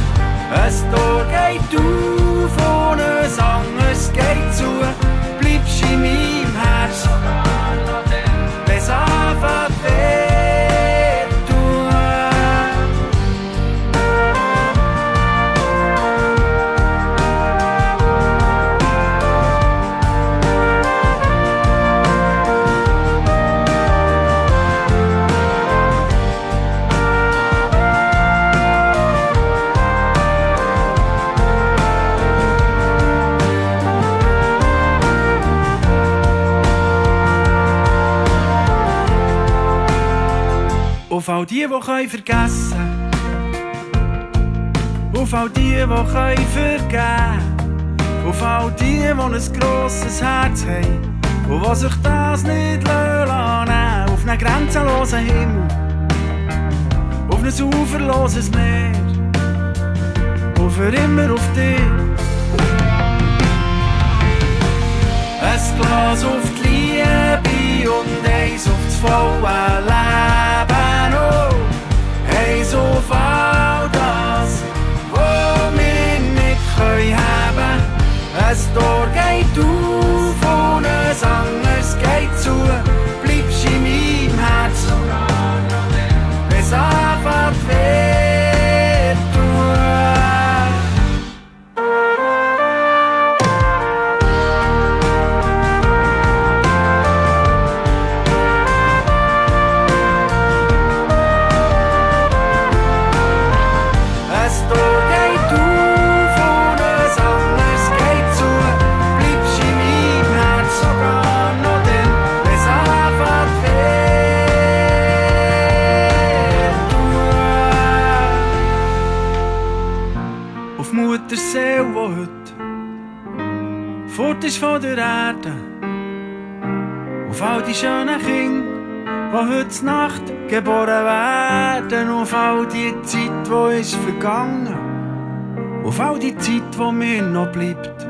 Ein Tor geht auf und ein anderes geht zu. Bleibst in meinem Herz, es anfängt Auf all die, die können vergessen. Auf all die, die können vergeben. Auf all die, die ein grosses Herz haben. Und die sich das nicht lassen Auf einen grenzenlosen Himmel. Auf ein uferloses Meer. Und für immer auf dich. Ein Glas auf die Liebe und eins auf das volle Ein der Erde. Auf all die schönen Kinder, die heute Nacht geboren werden. Auf all die Zeit, die ist vergangen. Auf all die Zeit, die mir noch bleibt.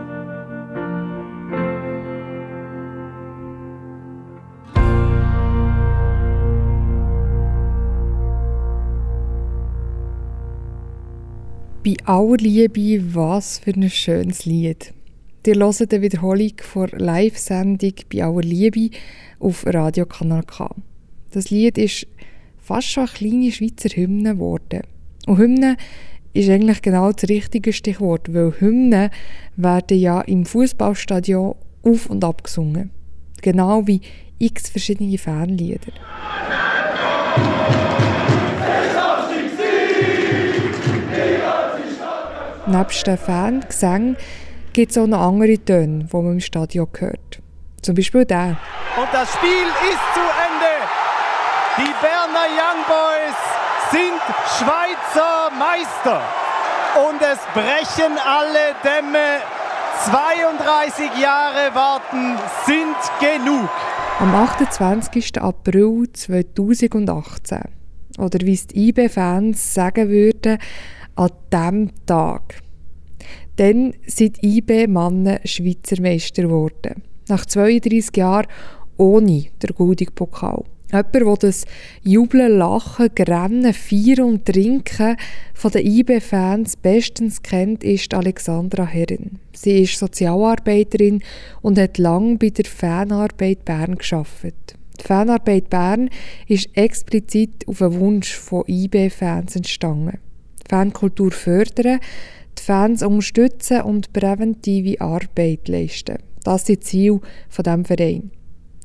Bei aller Liebe, was für ein schönes Lied. Ihr hört eine Wiederholung der Live-Sendung bei aller Liebe auf Radiokanal K. Das Lied ist fast schon eine kleine Schweizer Hymne geworden. Und Hymne ist eigentlich genau das richtige Stichwort, weil Hymnen werden ja im Fußballstadion auf und ab gesungen. Genau wie x verschiedene Fanlieder. Nebst den Fangesängen gibt es auch noch andere Töne, die man im Stadion hört. Zum Beispiel der. Und das Spiel ist zu Ende. Die Berner Young Boys sind Schweizer Meister. Und es brechen alle Dämme. 32 Jahre warten sind genug. Am 28. April 2018. Oder wie es die IB-Fans sagen würden, an diesem Tag. Dann sind IB-Mannen Schweizer Meister geworden. Nach 32 Jahren ohne den goldenen Pokal. Jemand, der das Jubeln, Lachen, Grennen, Feiern und Trinken von den IB-Fans bestens kennt, ist Alexandra Herren. Sie ist Sozialarbeiterin und hat lange bei der Fanarbeit Bern geschafft. Die Fanarbeit Bern ist explizit auf einen Wunsch von IB-Fans entstanden. Fankultur fördern, die Fans unterstützen und präventive Arbeit leisten. Das sind die Ziele von diesem Verein.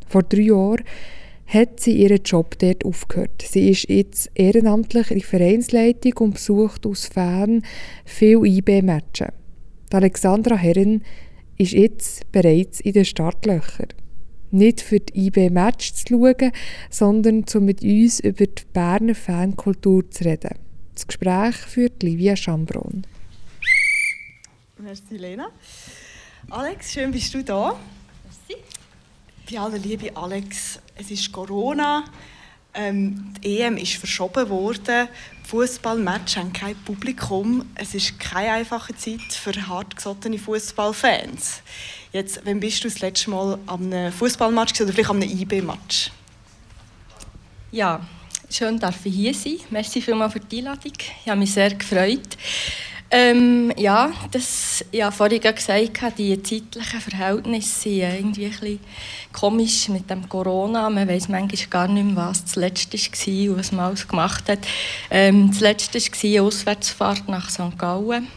Vor drei Jahren hat sie ihren Job dort aufgehört. Sie ist jetzt ehrenamtlich in der Vereinsleitung und besucht aus Fan viele IB-Matches. Alexandra Herren ist jetzt bereits in den Startlöchern. Nicht für die IB-Match zu schauen, sondern um mit uns über die Berner Fankultur zu reden. Das Gespräch führt Livia Schambron. Merci, Lena. Alex, schön bist du da. Merci. Bei aller Liebe, Alex, es ist Corona. Ähm, die EM ist verschoben worden. Fußballmatch haben kein Publikum. Es ist keine einfache Zeit für hartgesottene Fußballfans. Jetzt, wann bist du das letzte Mal am einem Fußballmatch oder vielleicht am einem IB-Match? Ja, schön darf ich hier sein. Merci vielmals für die Einladung. Ich habe mich sehr gefreut. Ähm, ja, das, ich habe vorhin gesagt, die zeitlichen Verhältnisse sind irgendwie ein bisschen komisch mit dem Corona. Man weiß manchmal gar nicht mehr, was das Letzte war und was man alles gemacht hat. Ähm, das Letzte war eine Auswärtsfahrt nach St. Gallen.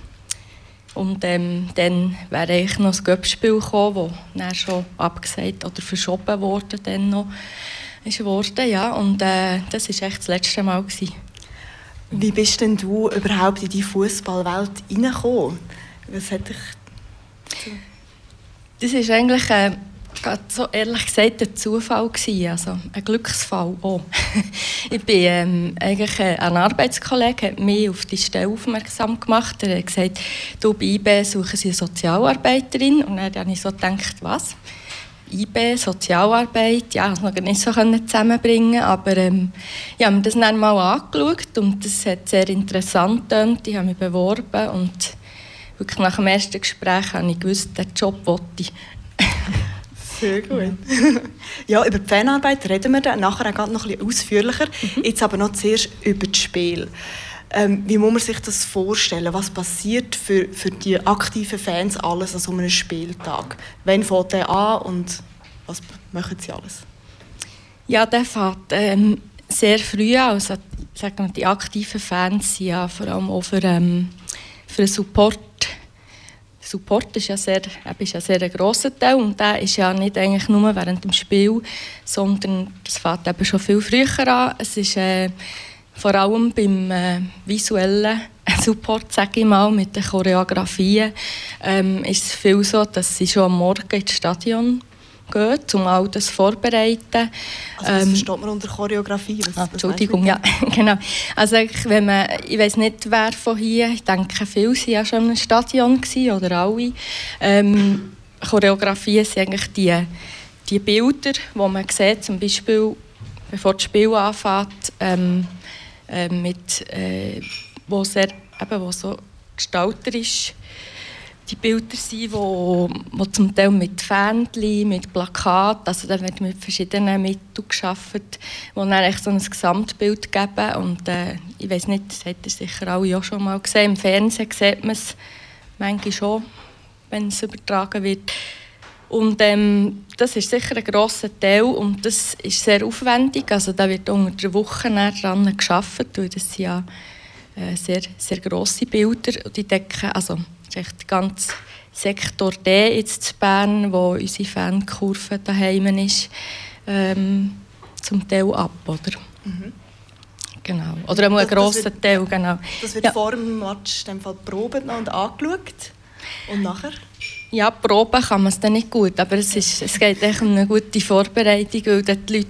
Und ähm, dann wäre eigentlich noch das Göppspiel gekommen, das dann schon abgesagt oder verschoben wurde. Dann noch ist worden, ja. Und äh, das war echt das letzte Mal. Gewesen. Wie bist denn du überhaupt in die Fußballwelt hineingekommen? Was hat dich Das ist eigentlich äh, so ehrlich gesagt ein Zufall gewesen, also ein Glücksfall auch. ich bin ähm, eigentlich äh, ein Arbeitskollege hat mich auf die Stelle aufmerksam gemacht. Er hat gesagt, du bei IB suchen Sie eine Sozialarbeiterin und dann habe ich so gedacht, was? IB, Sozialarbeit, ja, das noch nicht so zusammenbringen aber ähm, ich habe mir das dann mal angeschaut und das hat sehr interessant getönt. Ich habe mich beworben und wirklich nach dem ersten Gespräch habe ich gewusst, den Job wollte ich. Sehr gut. ja, über die Fanarbeit reden wir dann nachher auch noch ein bisschen ausführlicher. Jetzt aber noch zuerst über das Spiel. Ähm, wie muss man sich das vorstellen? Was passiert für, für die aktiven Fans alles an so einem Spieltag? Wann fängt der an und was machen sie alles? Ja, der fängt ähm, sehr früh an. Also, sagen wir, die aktiven Fans sind ja vor allem auch für, ähm, für den Support. Support ist ja sehr, ist ja sehr ein grosser Teil und der ist ja nicht eigentlich nur während dem Spiel, sondern das fängt eben schon viel früher an. Es ist äh, vor allem beim äh, visuellen Support, sage ich mal, mit den Choreografien, ähm, ist es viel so, dass sie schon am Morgen ins Stadion gehen, um all das vorzubereiten. Also was ähm, versteht man unter Choreografie? Was, ah, Entschuldigung, ja, genau. Also wenn man, ich weiß nicht, wer von hier, ich denke, viele waren ja schon im Stadion gewesen, oder alle. Ähm, Choreografien sind eigentlich die, die Bilder, die man sieht, zum Beispiel, bevor das Spiel anfängt, ähm, äh, mit, äh, wo, sehr, eben, wo so gestalterisch die Bilder sind, wo, wo zum Teil mit Fähnchen, mit Plakaten, also da wird mit verschiedenen Mitteln geschaffen, die dann echt so ein Gesamtbild geben. Und äh, ich weiß nicht, das habt ihr sicher alle auch schon mal gesehen, im Fernsehen sieht man es manchmal schon, wenn es übertragen wird. Und ähm, das ist sicher ein grosser Teil und das ist sehr aufwendig. Also da wird unter der Woche daran gearbeitet, weil das sind ja äh, sehr, sehr grosse Bilder. Und die decken, also das ist echt der ganze Sektor D jetzt in Bern, wo unsere Fankurve daheim ist, ähm, zum Teil ab, oder? Mhm. Genau. Oder einmal ein grosser Teil, genau. Das wird ja. vor dem Match in dem Fall probiert und angeschaut. Und nachher? Ja, proben kann man es dann nicht gut, aber es, ist, es geht echt um eine gute Vorbereitung, weil die Leute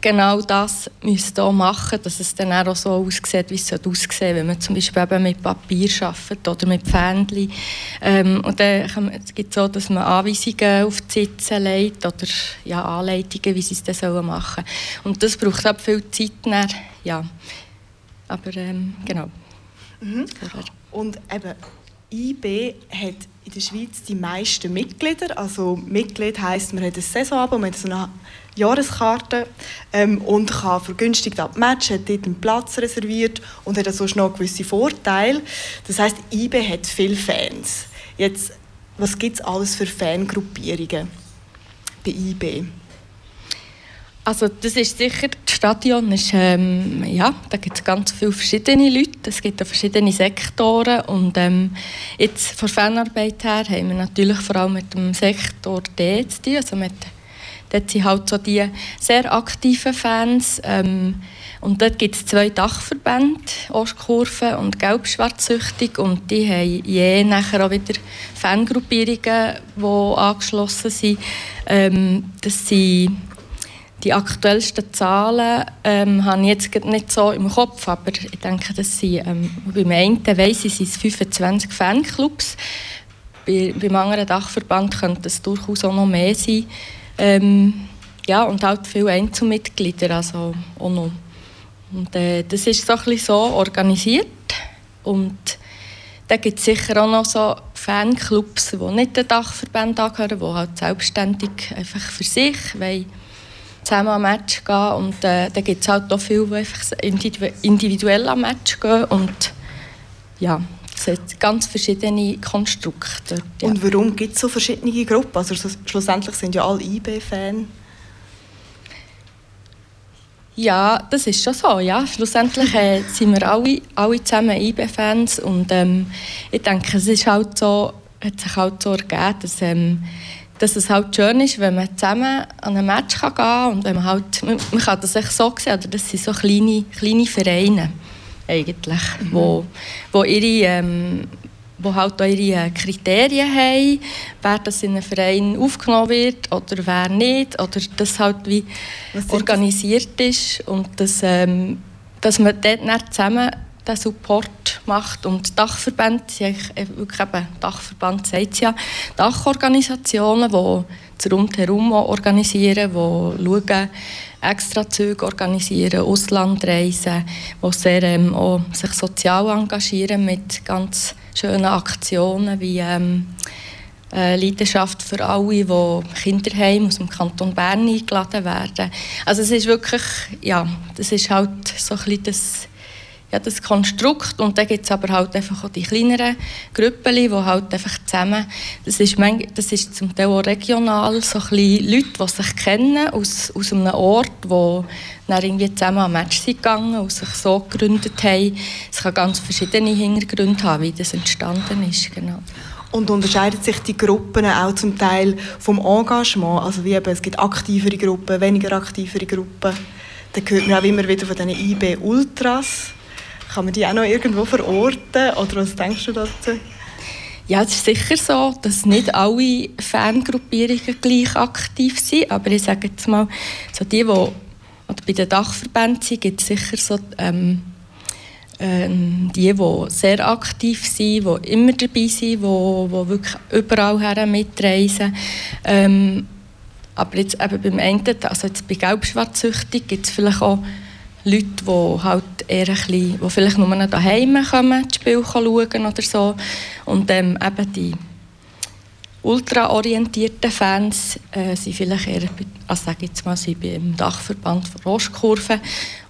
genau das müssen auch machen dass es dann auch so aussieht, wie es aussehen wenn man zum Beispiel eben mit Papier arbeitet oder mit Fähnchen. Ähm, und dann es gibt es so, dass man Anweisungen auf die Sitze legt oder ja, Anleitungen, wie sie es dann machen sollen. Und das braucht auch viel Zeit. Dann, ja. Aber ähm, genau. Mhm. Und eben IB hat in der Schweiz die meisten Mitglieder. Also Mitglied heisst, man hat ein Saisonabo, man hat so eine Jahreskarte ähm, und kann vergünstigt ab Match, hat dort einen Platz reserviert und hat sonst noch gewisse Vorteile. Das heisst, IB hat viele Fans. Jetzt, was gibt es alles für Fangruppierungen bei IB? Also das ist sicher, das Stadion ist, ähm, ja, da gibt es ganz viele verschiedene Leute, es gibt auch verschiedene Sektoren und ähm, jetzt von Fanarbeit her haben wir natürlich vor allem mit dem Sektor D zu tun, also mit, dort sind halt so die sehr aktiven Fans ähm, und dort gibt es zwei Dachverbände, Ostkurve und Gelb-Schwarz-Süchtig und die haben je nachher auch wieder Fangruppierungen, die angeschlossen sind. Ähm, das sind die aktuellsten Zahlen ähm, habe ich jetzt nicht so im Kopf, aber ich denke, das sind, ähm, beim einen weiss ich, sind es 25 Fanclubs. Bei, beim anderen Dachverband könnte es durchaus auch noch mehr sein. Ähm, ja, und halt viele Einzelmitglieder, also auch noch. Und äh, das ist so ein so organisiert und da gibt es sicher auch noch so Fanclubs, die nicht den Dachverband angehören, die halt selbstständig einfach für sich wollen zusammen am Match gehen und äh, da gibt es halt auch viele, die einfach individuell am Match gehen und ja, es sind ganz verschiedene Konstrukte. Ja. Und warum gibt es so verschiedene Gruppen? Also schlussendlich sind ja alle IB-Fans. Ja, das ist schon so. Ja. Schlussendlich äh, sind wir alle, alle zusammen IB-Fans und ähm, ich denke, es ist halt so, hat sich halt so ergeben, dass, ähm, dass es halt schön ist, wenn man zusammen an ein Match kann gehen kann und wenn man halt, man, man kann das echt so sehen, oder das sind so kleine, kleine Vereine eigentlich, mhm. wo, wo ihre ähm, wo halt auch ihre Kriterien haben, wer das in einen Verein aufgenommen wird oder wer nicht, oder das halt wie organisiert das? ist und dass, ähm, dass man dort zusammen den Support macht und Dachverbände, äh, wirklich eben, Dachverband sagt ja, Dachorganisationen, die Rundherum organisieren, die schauen, extra Züge organisieren, Auslandreisen, die sehr, ähm, auch sich sozial engagieren mit ganz schönen Aktionen wie ähm, äh, Leidenschaft für alle, die Kinderheim aus dem Kanton Bern eingeladen werden. Also es ist wirklich, ja, das ist halt so ein bisschen das, ja, das Konstrukt und dann gibt es aber halt einfach auch die kleineren Gruppen, die halt einfach zusammen, das ist, das ist zum Teil auch regional, so ein Leute, die sich kennen aus, aus einem Ort, wo dann irgendwie zusammen am Match sind gegangen und sich so gegründet haben. Es kann ganz verschiedene Hintergründe haben, wie das entstanden ist, genau. Und unterscheiden sich die Gruppen auch zum Teil vom Engagement? Also wie eben, es gibt aktivere Gruppen, weniger aktivere Gruppen. Da hört man auch immer wieder von diesen IB-Ultras. Kann man die auch noch irgendwo verorten? Oder was denkst du dazu? Ja, es ist sicher so, dass nicht alle Fangruppierungen gleich aktiv sind. Aber ich sage jetzt mal, so die, die bei den Dachverbänden sind, gibt es sicher so ähm, ähm, die, die sehr aktiv sind, die immer dabei sind, die, die wirklich überall her mitreisen. Ähm, aber jetzt eben beim einen, also jetzt bei Gelbschwarzsüchtig, gibt es vielleicht auch Leute, die halt eher ein bisschen, die vielleicht nur daheim kommen, das Spiel schauen oder so. Und ähm, eben die ultraorientierten Fans äh, sind vielleicht eher, also sage jetzt mal, sind beim Dachverband von Rostkurve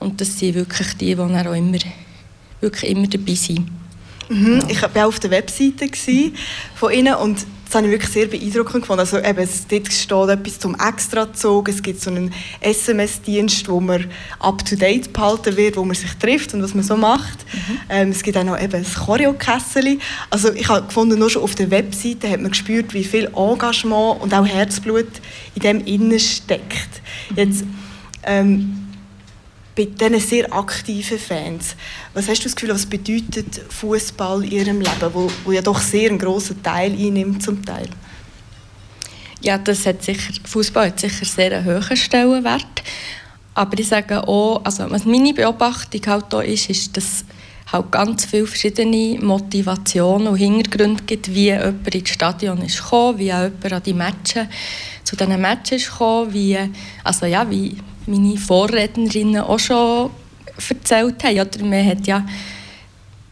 und das sind wirklich die, die dann auch immer, wirklich immer dabei sind. Mhm. Ich war auf der Webseite von Ihnen und das habe ich wirklich sehr beeindruckend gefunden. Also eben, es, dort steht etwas zum Extrazug, es gibt so einen SMS-Dienst, wo man up-to-date behalten wird, wo man sich trifft und was man so macht. Mhm. Ähm, es gibt auch noch eben ein Choreo-Kessel. Also ich habe gefunden, nur schon auf der Webseite hat man gespürt, wie viel Engagement und auch Herzblut in dem innen steckt. Mhm. Jetzt, ähm, bei diesen sehr aktiven Fans, was hast du das Gefühl, was bedeutet Fußball in ihrem Leben, wo, wo ja doch sehr einen grossen Teil einnimmt zum Teil? Ja, das hat sicher, Fußball hat sicher sehr einen hohen Stellenwert. Aber ich sage auch, also was meine Beobachtung halt da ist, ist, dass halt ganz viele verschiedene Motivationen und Hintergründe gibt, wie jemand ins Stadion ist gekommen, wie auch jemand an die Matches, zu diesen Matches ist gekommen, wie, also ja, wie meine Vorrednerinnen auch schon erzählt haben. Oder man, hat ja,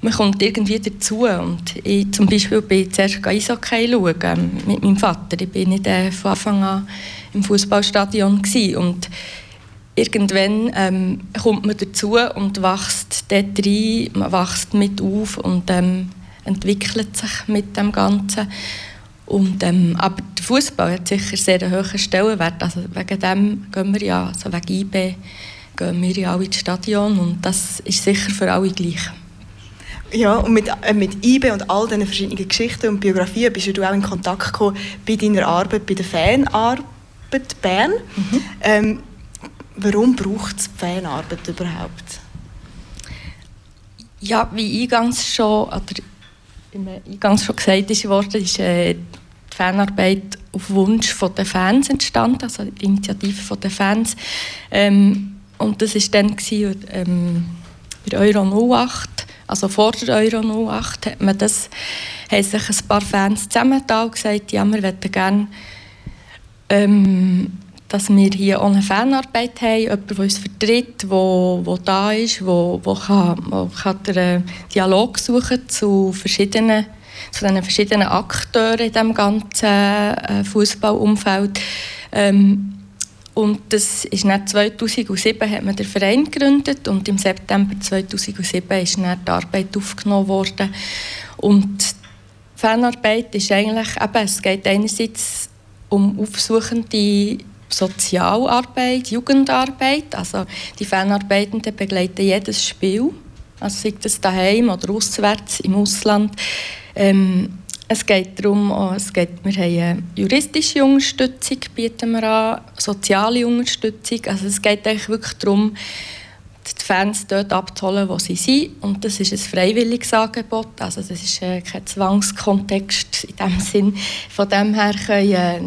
man kommt irgendwie dazu. Und ich zum Beispiel bin zuerst Eishockey schauen mit meinem Vater. Ich bin nicht äh, von Anfang an im Fußballstadion und irgendwann ähm, kommt man dazu und wächst dort rein, man wächst mit auf und ähm, entwickelt sich mit dem Ganzen. Und, ähm, aber der Fußball hat sicher sehr einen hohen Stellenwert. Also wegen dem gehen wir ja, also wegen IB, gehen wir ja alle ins Stadion und das ist sicher für alle gleich. Ja, und mit, äh, mit IBE und all diesen verschiedenen Geschichten und Biografien bist du auch in Kontakt gekommen bei deiner Arbeit, bei der Fanarbeit Bern. Ähm, warum braucht es Fanarbeit überhaupt? Ja, wie eingangs schon, oder im eingangs schon gesagt ist worden, ist äh, die Fanarbeit auf Wunsch den Fans entstanden, also die Initiative den Fans. Ähm, und das war dann gewesen, ähm, bei der Euro 08, also vor der Euro 08, hat man das, haben sich ein paar Fans zusammengetan und gesagt, ja, wir möchten gerne ähm, dass wir hier auch eine Fanarbeit haben, jemand, der uns vertritt, der, der da ist, der, der, kann, der kann den äh, Dialog suchen zu verschiedenen zu den verschiedenen Akteuren in diesem ganzen äh, Fußballumfeld. Ähm, und das ist dann 2007 hat man den Verein gegründet und im September 2007 ist dann die Arbeit aufgenommen worden. Und Fanarbeit ist eigentlich, eben, es geht einerseits um aufsuchende Sozialarbeit, Jugendarbeit. Also die Fanarbeitenden begleiten jedes Spiel, also sei das daheim oder auswärts im Ausland. Ähm, es geht darum, oh, es geht, wir haben juristische Unterstützung, bieten wir an, soziale Unterstützung. Also es geht eigentlich wirklich darum, die Fans dort abzuholen, wo sie sind. Und das ist ein freiwilliges Angebot. Also das ist äh, kein Zwangskontext in dem Sinn. Von dem her können äh,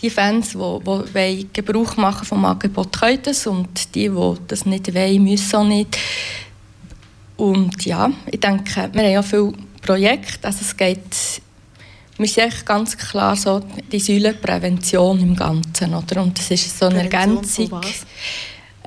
die Fans, die, die Gebrauch machen vom Angebot, können das. Und die, die das nicht wollen, müssen auch nicht. Und ja, ich denke, wir haben ja viele Projekte. Also es geht wir sind ganz klar so die Säule Prävention im Ganzen. Oder? Und das ist so eine Ergänzung.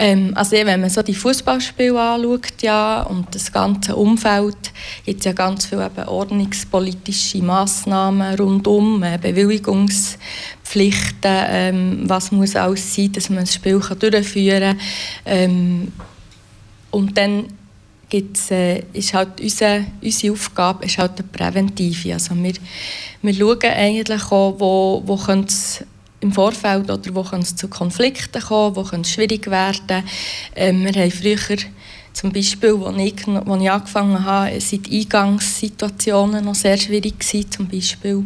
Ähm, also wenn man so die Fußballspiele anschaut ja, und das ganze Umfeld, gibt es ja ganz viele eben ordnungspolitische Massnahmen rundum, äh, Bewilligungspflichten, ähm, was muss alles sein, dass man das Spiel kann durchführen kann. Ähm, und dann gibt's, äh, ist halt unsere, unsere Aufgabe ist halt eine präventive. Also wir, wir schauen eigentlich auch, wo, wo es im Vorfeld oder wo es zu Konflikten kommen, wo es schwierig werden. Ähm, wir haben früher zum Beispiel, als ich, als ich angefangen habe, sind die Eingangssituationen noch sehr schwierig gewesen, zum Beispiel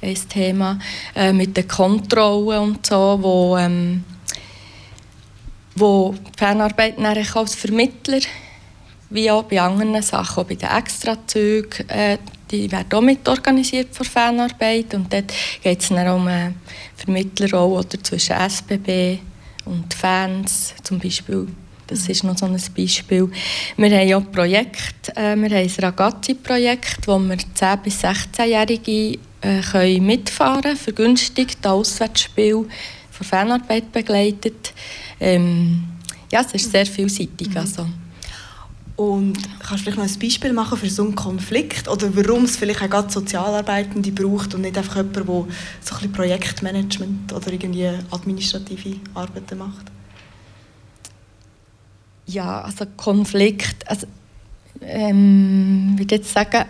ein Thema äh, mit den Kontrollen und so, wo, ähm, wo die Fernarbeit als Vermittler wie auch bei anderen Sachen, auch bei den Extrazügen. Äh, die werden auch mit organisiert für Fanarbeit und dort geht es dann um eine Vermittlerrolle oder zwischen SBB und Fans zum Beispiel. Das ist noch so ein Beispiel. Wir haben auch Projekt, äh, wir haben ein Ragazzi-Projekt, wo wir 10- bis 16-Jährige äh, können mitfahren können, vergünstigt, Auswärtsspiel von Fanarbeit begleitet. Ähm, ja, es ist sehr vielseitig. Mhm. Also. Und kannst du vielleicht noch ein Beispiel machen für so einen Konflikt oder warum es vielleicht auch gerade Sozialarbeitende braucht und nicht einfach jemand, der so ein bisschen Projektmanagement oder irgendwie administrative Arbeiten macht? Ja, also Konflikt, also, ähm, würde jetzt sagen,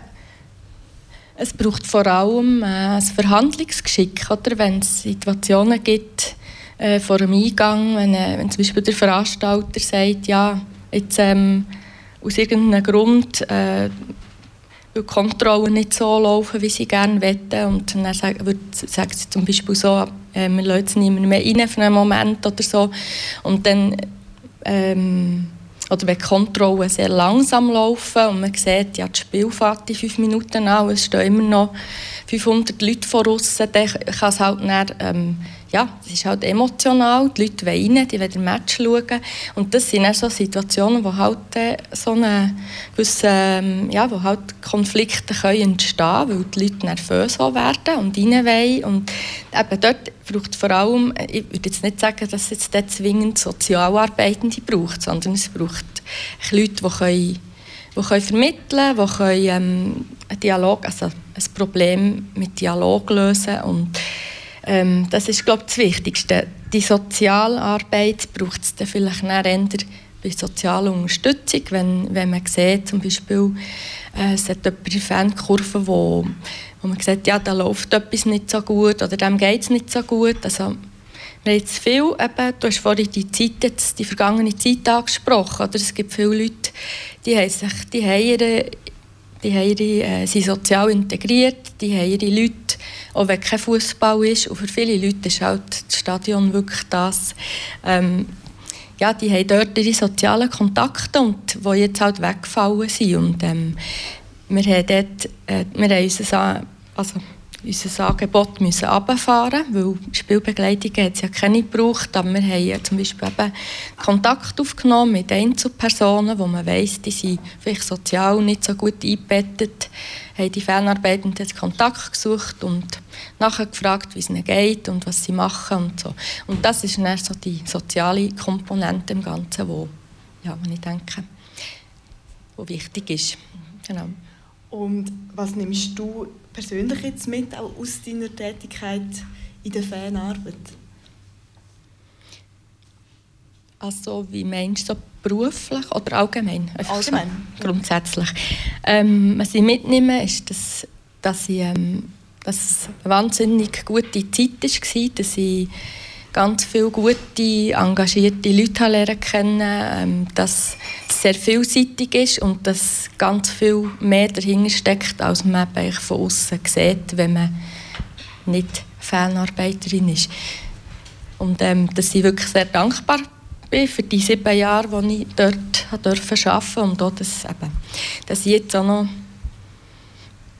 es braucht vor allem äh, ein Verhandlungsgeschick, oder? wenn es Situationen gibt äh, vor dem Eingang, wenn, äh, wenn zum Beispiel der Veranstalter sagt, ja, jetzt ähm, aus irgendeinem Grund äh, die Kontrollen nicht so laufen, wie sie gerne wollen. Und dann sagen, sagen sie zum Beispiel so, äh, wir lassen jetzt niemanden mehr rein für einen Moment oder so. Und dann, ähm, oder wenn die Kontrollen sehr langsam laufen und man sieht, ja, das Spiel fährt in fünf Minuten an, es stehen immer noch 500 Leute vor uns, dann kann es halt dann, ähm, ja, es ist halt emotional, die Leute wollen rein, die wollen ein Match schauen. Und das sind dann so Situationen, wo halt äh, so eine gewisse, ähm, ja, wo halt Konflikte können entstehen, weil die Leute nervös werden und rein wollen. Und eben dort braucht vor allem, ich würde jetzt nicht sagen, dass es jetzt dort zwingend Sozialarbeitende braucht, sondern es braucht Leute, die können die können vermitteln können, die können, ähm, einen Dialog, also ein Problem mit Dialog lösen und ähm, das ist, glaube ich, das Wichtigste. Die Sozialarbeit braucht es dann vielleicht eher bei sozialer Unterstützung, wenn, wenn man sieht, zum Beispiel, äh, es hat jemand in der Fankurve, wo, wo man sieht, ja, da läuft etwas nicht so gut oder dem geht es nicht so gut. Also, wir haben jetzt viel, eben, du hast vorhin die, Zeit, jetzt, die vergangene Zeit angesprochen, oder? es gibt viele Leute, die, haben sich, die, haben ihre, die haben ihre, äh, sind sozial integriert, die haben ihre Leute, auch wenn kein Fußball ist, und für viele Leute ist halt das Stadion wirklich das, ähm, ja, die haben dort ihre sozialen Kontakte und die jetzt halt weggefallen sind. Und ähm, wir haben dort, äh, wir haben unser, also unser Angebot müssen runterfahren, weil Spielbegleitung hat es ja keine gebraucht, aber wir haben ja zum Beispiel eben Kontakt aufgenommen mit Einzelpersonen, wo man weiss, die sind vielleicht sozial nicht so gut eingebettet, haben die Fanarbeitenden Kontakt gesucht und nachher gefragt, wie es ihnen geht und was sie machen und so. Und das ist dann so die soziale Komponente im Ganzen, wo, ja, wo ich denke, wo wichtig ist. Genau. Und was nimmst du persönlich jetzt mit, auch aus deiner Tätigkeit in der Fanarbeit? Also wie meinst du so beruflich oder allgemein? Allgemein. So, grundsätzlich. Ähm, was ich mitnehme, ist, dass, dass, ich, ähm, dass es eine wahnsinnig gute Zeit war, dass ich ganz viele gute, engagierte Leute lernen kennen, ähm, dass es sehr vielseitig ist und dass ganz viel mehr dahinter steckt, als man von außen sieht, wenn man nicht Fanarbeiterin ist. Und ähm, dass ich wirklich sehr dankbar bin für die sieben Jahre, die ich dort arbeiten durfte und auch, dass, eben, dass ich jetzt auch noch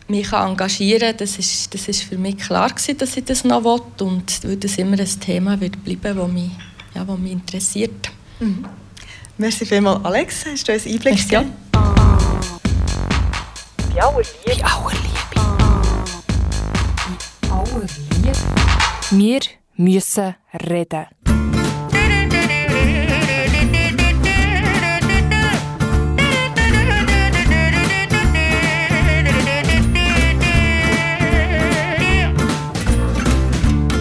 mich engagieren das ist, das ist für mich klar gewesen, dass ich das noch will und weil das immer ein Thema wird bleiben, das mich, ja, das mich interessiert. Mhm. Merci vielmals, Alex. Hast du uns Einblick gegeben? Bei aller Liebe. Bei aller Liebe. Bei aller Liebe. Wir müssen reden.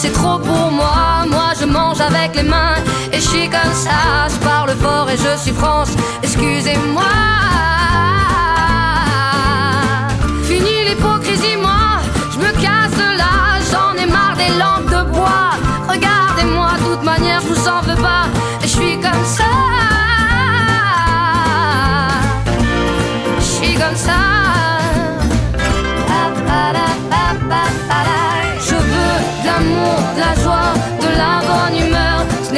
C'est trop pour moi. Moi je mange avec les mains et je suis comme ça. Je parle fort et je suis France, excusez-moi. Fini l'hypocrisie, moi je me casse de là. J'en ai marre des lampes de bois. Regardez-moi, de toute manière, je vous en veux pas. Et je suis comme ça.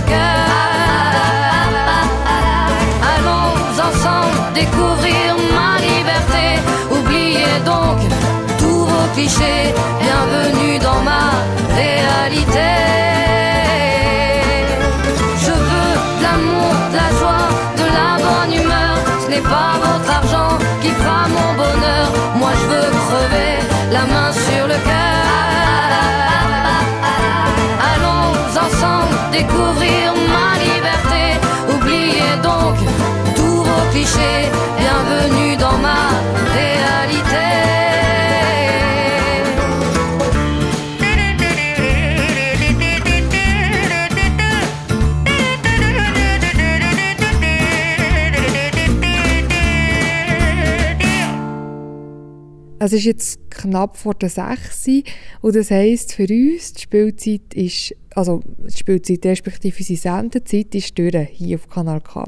Cœur. Allons ensemble découvrir ma liberté. Oubliez donc tous vos clichés. Bienvenue dans ma réalité. Je veux de l'amour, de la joie, de la bonne humeur. Ce n'est pas ma liberté. Oubliez donc tous vos clichés. Bienvenue dans ma réalité. Es ist jetzt knapp vor der 6 Uhr und das heisst für uns, die Spielzeit ist, also die Spielzeit respektive unsere Sendezeit ist durch, hier auf Kanal K.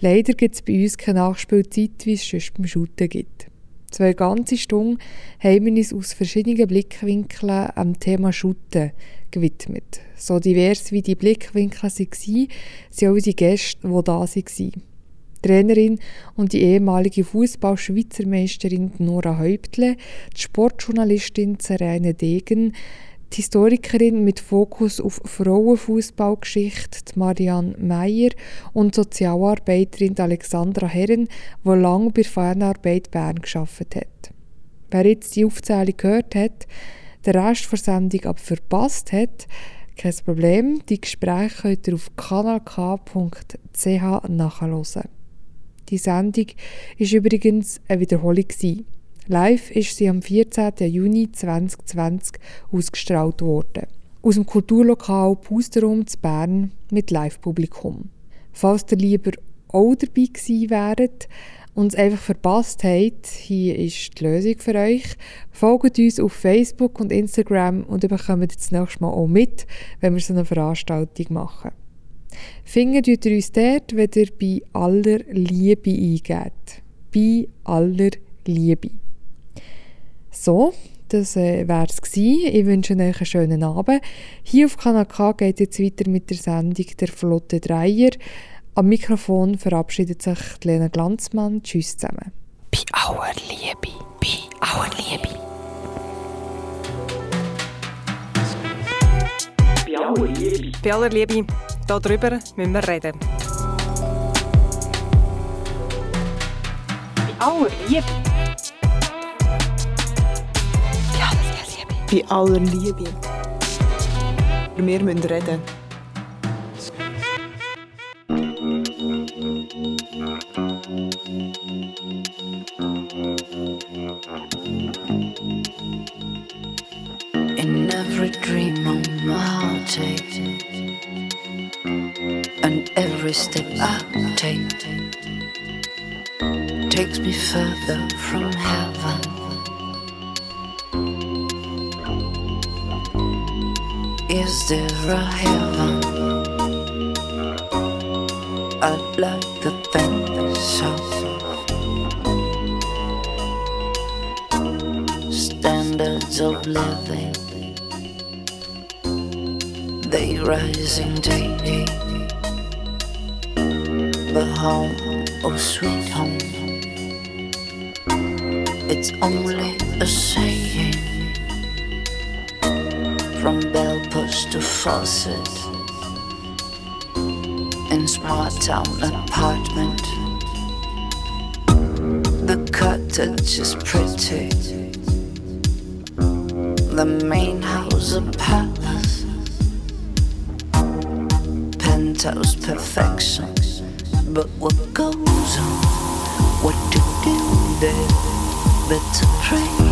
Leider gibt es bei uns keine Nachspielzeit, wie es sonst beim Shooten gibt. Zwei ganze Stunden haben wir uns aus verschiedenen Blickwinkeln am Thema Shooten gewidmet. So divers wie die Blickwinkel waren, sind auch unsere Gäste, die da waren. Trainerin und die ehemalige Fußball-Schweizermeisterin Nora Häuptle, die Sportjournalistin Serene Degen, die Historikerin mit Fokus auf Frauenfußballgeschichte Marianne Meyer und Sozialarbeiterin Alexandra Herren, die lange bei Fanarbeit Bern geschafft hat. Wer jetzt die Aufzählung gehört hat, den Rest der Sendung aber verpasst hat, kein Problem, die Gespräche könnt ihr auf kanalk.ch nachhören. Die Sendung ist übrigens eine Wiederholung. Live ist sie am 14. Juni 2020 ausgestrahlt worden. Aus dem Kulturlokal Pusterum zu Bern mit Live-Publikum. Falls ihr lieber auch dabei gewesen wäret und es einfach verpasst habt, hier ist die Lösung für euch. Folgt uns auf Facebook und Instagram und ihr bekommt das nächste Mal auch mit, wenn wir so eine Veranstaltung machen. Finger tut ihr uns dort, wenn ihr bei aller Liebe eingebt. Bei aller Liebe. So, das äh, wäre es gewesen. Ich wünsche euch einen schönen Abend. Hier auf Kanal K geht jetzt weiter mit der Sendung «Der Flotte Dreier». Am Mikrofon verabschiedet sich Lena Glanzmann. Tschüss zusammen. Bei aller Liebe, bei aller Liebe. Bei aller Liebe, darüber müssen wir reden. Bei aller Liebe. Bei aller Liebe. Wir müssen reden. In every dream on my heartache And every step I take Takes me further from heaven. Is there a heaven? I'd like to think so Standards of living they rising daily. But home, oh sweet home, it's only a saying. From bell push to faucet, in small town apartment, the cottage is pretty. The main house a penthouse perfection. But what goes on? What to do there? Better pray